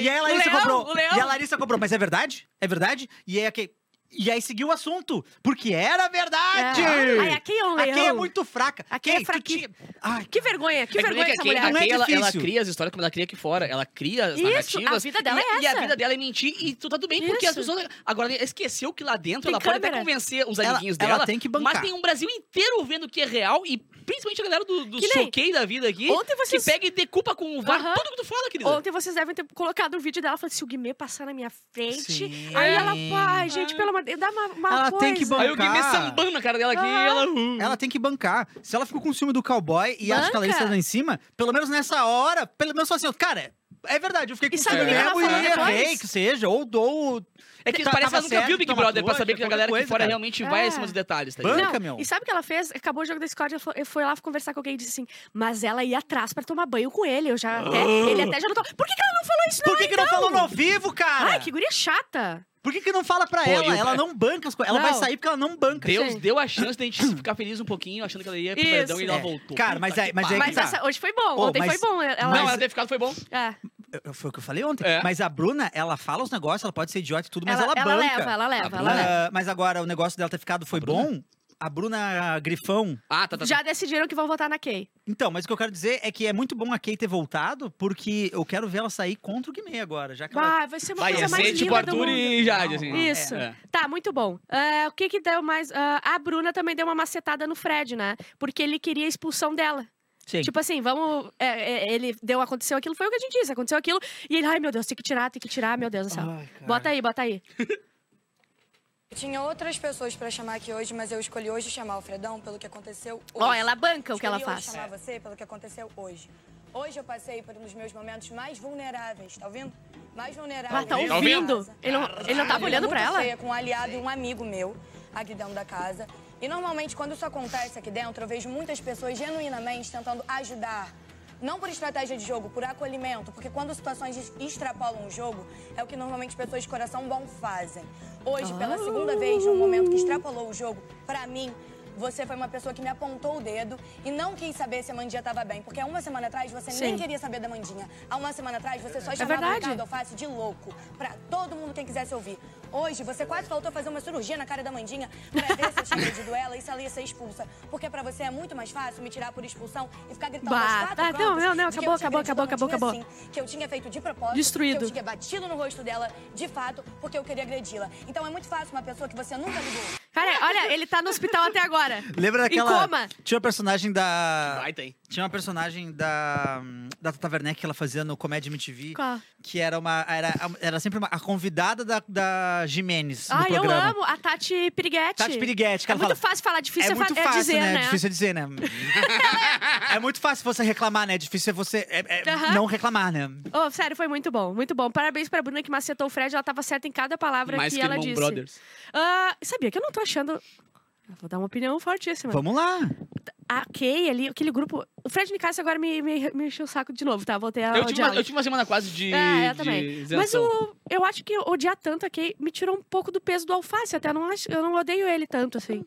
[SPEAKER 4] E aí a Larissa
[SPEAKER 2] leão, leão.
[SPEAKER 4] E a Larissa cobrou, mas é verdade? É verdade? E a Kay- E aí seguiu o assunto, porque era verdade!
[SPEAKER 2] É. Ai, a Kay é um
[SPEAKER 4] A Kay é
[SPEAKER 2] leão.
[SPEAKER 4] muito fraca.
[SPEAKER 2] A Kay é fraquinha.
[SPEAKER 4] Ai,
[SPEAKER 2] Que vergonha, que
[SPEAKER 3] É que
[SPEAKER 2] vergonha essa
[SPEAKER 3] que a Kay-
[SPEAKER 2] mulher.
[SPEAKER 3] A
[SPEAKER 4] é
[SPEAKER 3] Kay, ela, ela cria as histórias como ela cria aqui fora. Ela cria as
[SPEAKER 2] Isso, a
[SPEAKER 3] narrativas.
[SPEAKER 2] vida dela
[SPEAKER 3] e,
[SPEAKER 2] é
[SPEAKER 3] E a
[SPEAKER 2] essa.
[SPEAKER 3] vida dela é mentir e tu tá tudo bem, porque as
[SPEAKER 2] Isso.
[SPEAKER 3] pessoas. Agora, ela esqueceu que lá dentro
[SPEAKER 2] Tem
[SPEAKER 3] ela pode até
[SPEAKER 2] câmera.
[SPEAKER 3] convencer
[SPEAKER 4] Ela-
[SPEAKER 3] amiguinhos
[SPEAKER 4] ela
[SPEAKER 3] dela.
[SPEAKER 4] tem que bancar.
[SPEAKER 3] Mas tem um Brasil inteiro vendo que é real e principalmente a galera do, do choquei da vida aqui.
[SPEAKER 2] Ontem vocês-
[SPEAKER 3] Que pega e decupa com o VAR
[SPEAKER 2] Aham.
[SPEAKER 3] tudo que tu fala, querida.
[SPEAKER 2] Ontem vocês devem ter colocado um vídeo dela falando se o Guimê passar na minha frente.
[SPEAKER 4] Sim.
[SPEAKER 2] Aí ela, ai, gente, pelo amor uma, dá uma, uma
[SPEAKER 4] Ela
[SPEAKER 2] coisa.
[SPEAKER 4] tem que bancar.
[SPEAKER 3] Aí o Guimê sambando na cara dela aqui
[SPEAKER 2] Ah.
[SPEAKER 3] ela... uh.
[SPEAKER 4] Ela tem que bancar. Se ela ficou com ciúme do cowboy e acha que a Larissa
[SPEAKER 2] Banca.
[SPEAKER 4] tá lá em cima, pelo menos nessa hora, pelo menos assim, cara, é verdade, eu fiquei com ciúme
[SPEAKER 3] o
[SPEAKER 2] ela
[SPEAKER 4] mesmo e errei, que seja, ou dou...
[SPEAKER 3] É que parece que ela nunca viu Big Brother pra saber que a
[SPEAKER 4] qualquer
[SPEAKER 3] galera aqui fora realmente vai
[SPEAKER 2] É.
[SPEAKER 3] acima dos detalhes, tá
[SPEAKER 4] Banca,
[SPEAKER 3] ligado?
[SPEAKER 2] E sabe o que ela fez? Acabou o jogo da Discord, ela foi, foi lá conversar com alguém e disse assim: Mas ela ia atrás pra tomar banho com ele. Eu já até. Ele até já não tô. Por que, que ela não falou isso?
[SPEAKER 4] Por que, que não
[SPEAKER 2] então?
[SPEAKER 4] falou no ao vivo, cara?
[SPEAKER 2] Ai, que guria chata.
[SPEAKER 4] Por que, que não fala pra
[SPEAKER 3] Pô,
[SPEAKER 4] ela?
[SPEAKER 3] o
[SPEAKER 4] Ela não banca as coisas. Ela vai sair porque ela não banca.
[SPEAKER 3] Deus
[SPEAKER 2] Sim.
[SPEAKER 3] deu a chance da gente ficar feliz um pouquinho, achando que ela ia pro
[SPEAKER 2] Isso.
[SPEAKER 3] perdão e ela
[SPEAKER 4] É.
[SPEAKER 3] voltou.
[SPEAKER 4] Cara, mas
[SPEAKER 3] Puta
[SPEAKER 4] aí-
[SPEAKER 3] que
[SPEAKER 4] mas aí
[SPEAKER 3] pariu.
[SPEAKER 2] Mas
[SPEAKER 4] tá.
[SPEAKER 2] essa, hoje foi bom.
[SPEAKER 4] Ô,
[SPEAKER 2] Ontem
[SPEAKER 4] mas-
[SPEAKER 2] foi bom. Ela,
[SPEAKER 3] Não, ela ter ficado foi bom.
[SPEAKER 2] é.
[SPEAKER 4] Foi o que eu falei ontem.
[SPEAKER 3] É.
[SPEAKER 4] Mas a Bruna, ela fala os negócios, ela pode ser idiota e tudo, mas
[SPEAKER 2] ela,
[SPEAKER 4] ela,
[SPEAKER 2] ela
[SPEAKER 4] banca.
[SPEAKER 2] leva, ela leva,
[SPEAKER 3] A
[SPEAKER 2] ela leva.
[SPEAKER 4] Ah, mas agora, o negócio dela ter ficado foi
[SPEAKER 3] A Bruna?
[SPEAKER 4] bom. A Bruna Grifão.
[SPEAKER 3] Ah, tá, tá.
[SPEAKER 2] Já decidiram que vão votar na Kay.
[SPEAKER 4] Então, mas o que eu quero dizer é que é muito bom a Kay ter voltado, porque eu quero ver ela sair contra o Guimê agora, já que ela...
[SPEAKER 2] Vai, vai ser uma
[SPEAKER 3] Vai,
[SPEAKER 2] coisa mais
[SPEAKER 3] ser tipo
[SPEAKER 2] linda do
[SPEAKER 3] Arthur
[SPEAKER 2] mundo.
[SPEAKER 3] e Jade, assim.
[SPEAKER 2] Isso.
[SPEAKER 3] É.
[SPEAKER 2] Tá, muito bom. Ah, o que que deu mais? Ah, a Bruna também deu uma macetada no Fred, né? Porque ele queria a expulsão dela.
[SPEAKER 4] Sim.
[SPEAKER 2] Tipo assim, vamos. é, é, ele deu, aconteceu aquilo, foi o que a gente disse, aconteceu aquilo. E ele, ai meu Deus, tem que tirar, tem que tirar, meu Deus do céu.
[SPEAKER 4] Ai.
[SPEAKER 2] Bota aí, bota aí.
[SPEAKER 5] Tinha outras pessoas pra chamar aqui hoje, mas eu escolhi hoje chamar o Fredão pelo que aconteceu hoje.
[SPEAKER 2] Ó, ela banca o que ela
[SPEAKER 5] Escolhi hoje
[SPEAKER 2] faz.
[SPEAKER 5] chamar você pelo que aconteceu hoje. Hoje eu passei por um dos meus momentos mais vulneráveis, tá ouvindo? Mais vulneráveis.
[SPEAKER 2] Ela tá
[SPEAKER 3] Tá
[SPEAKER 2] ouvindo. Ele não, ele não tava olhando
[SPEAKER 5] muito
[SPEAKER 2] pra ela?
[SPEAKER 5] feia com um aliado e um amigo meu aqui dentro da casa. E normalmente quando isso acontece aqui dentro, eu vejo muitas pessoas genuinamente tentando ajudar. Não por estratégia de jogo, por acolhimento, porque quando situações es- extrapolam o jogo, é o que normalmente pessoas de coração bom fazem. Hoje, pela segunda vez, num momento que extrapolou o jogo, pra mim, você foi uma pessoa que me apontou o dedo e não quis saber se a Mandinha tava bem. Porque há uma semana atrás você nem
[SPEAKER 2] Sim.
[SPEAKER 5] queria saber da Mandinha. Há uma semana atrás você só
[SPEAKER 2] É
[SPEAKER 5] chamava o
[SPEAKER 2] verdade.
[SPEAKER 5] Ricardo Alface de louco. Pra todo mundo quem quisesse ouvir. Hoje você quase faltou fazer uma cirurgia na cara da Mandinha pra ver se eu tinha agredido ela e se ela ia ser expulsa. Porque pra você é muito mais fácil me tirar por expulsão e ficar gritando
[SPEAKER 2] Bah,
[SPEAKER 5] quatro
[SPEAKER 2] tá, não, não, não, acabou, acabou, acabou,
[SPEAKER 5] a Mandinha
[SPEAKER 2] acabou,
[SPEAKER 5] sim, que eu tinha feito de propósito.
[SPEAKER 2] Destruído.
[SPEAKER 5] Que eu tinha batido no rosto dela, de fato, porque eu queria agredi-la. Então é muito fácil uma pessoa que você nunca ligou.
[SPEAKER 2] Cara, olha, ele tá no hospital até agora.
[SPEAKER 4] Lembra
[SPEAKER 2] Em
[SPEAKER 4] daquela...
[SPEAKER 2] coma.
[SPEAKER 4] Tinha uma personagem da...
[SPEAKER 3] Vai, tem.
[SPEAKER 4] Tinha uma personagem da, da Tata Werneck que ela fazia no Comédia MTV,
[SPEAKER 2] Qual?
[SPEAKER 4] que era uma era, era sempre uma, a convidada da, da Jimenez no
[SPEAKER 2] Ai, eu amo a Tati Piriguete.
[SPEAKER 4] Tati Piriguete, que
[SPEAKER 2] É
[SPEAKER 4] ela
[SPEAKER 2] muito
[SPEAKER 4] fala,
[SPEAKER 2] fácil falar, difícil
[SPEAKER 4] é
[SPEAKER 2] é,
[SPEAKER 4] muito
[SPEAKER 2] fa- é
[SPEAKER 4] fácil,
[SPEAKER 2] dizer,
[SPEAKER 4] né?
[SPEAKER 2] né?
[SPEAKER 4] Difícil é dizer, né? é muito fácil você reclamar, né? Difícil é você é- é não reclamar, né?
[SPEAKER 2] Oh, sério, foi muito bom, muito bom. Parabéns pra Bruna que macetou o Fred, ela tava certa em cada palavra
[SPEAKER 3] Mais
[SPEAKER 2] que,
[SPEAKER 3] que
[SPEAKER 2] ela disse.
[SPEAKER 3] Brothers.
[SPEAKER 2] Ah, sabia que eu não tô achando. Eu Vou dar uma opinião fortíssima.
[SPEAKER 4] Vamos lá.
[SPEAKER 2] A Kay ali, aquele grupo. O Fred Nicásio agora me, me, me encheu o saco de novo, tá? Voltei a
[SPEAKER 3] Eu tive, uma, eu tive uma semana quase de.
[SPEAKER 2] É, eu também. Mas o, eu acho que odiar tanto a Kay me tirou um pouco do peso do alface. Até eu não, acho, eu não odeio ele tanto, assim.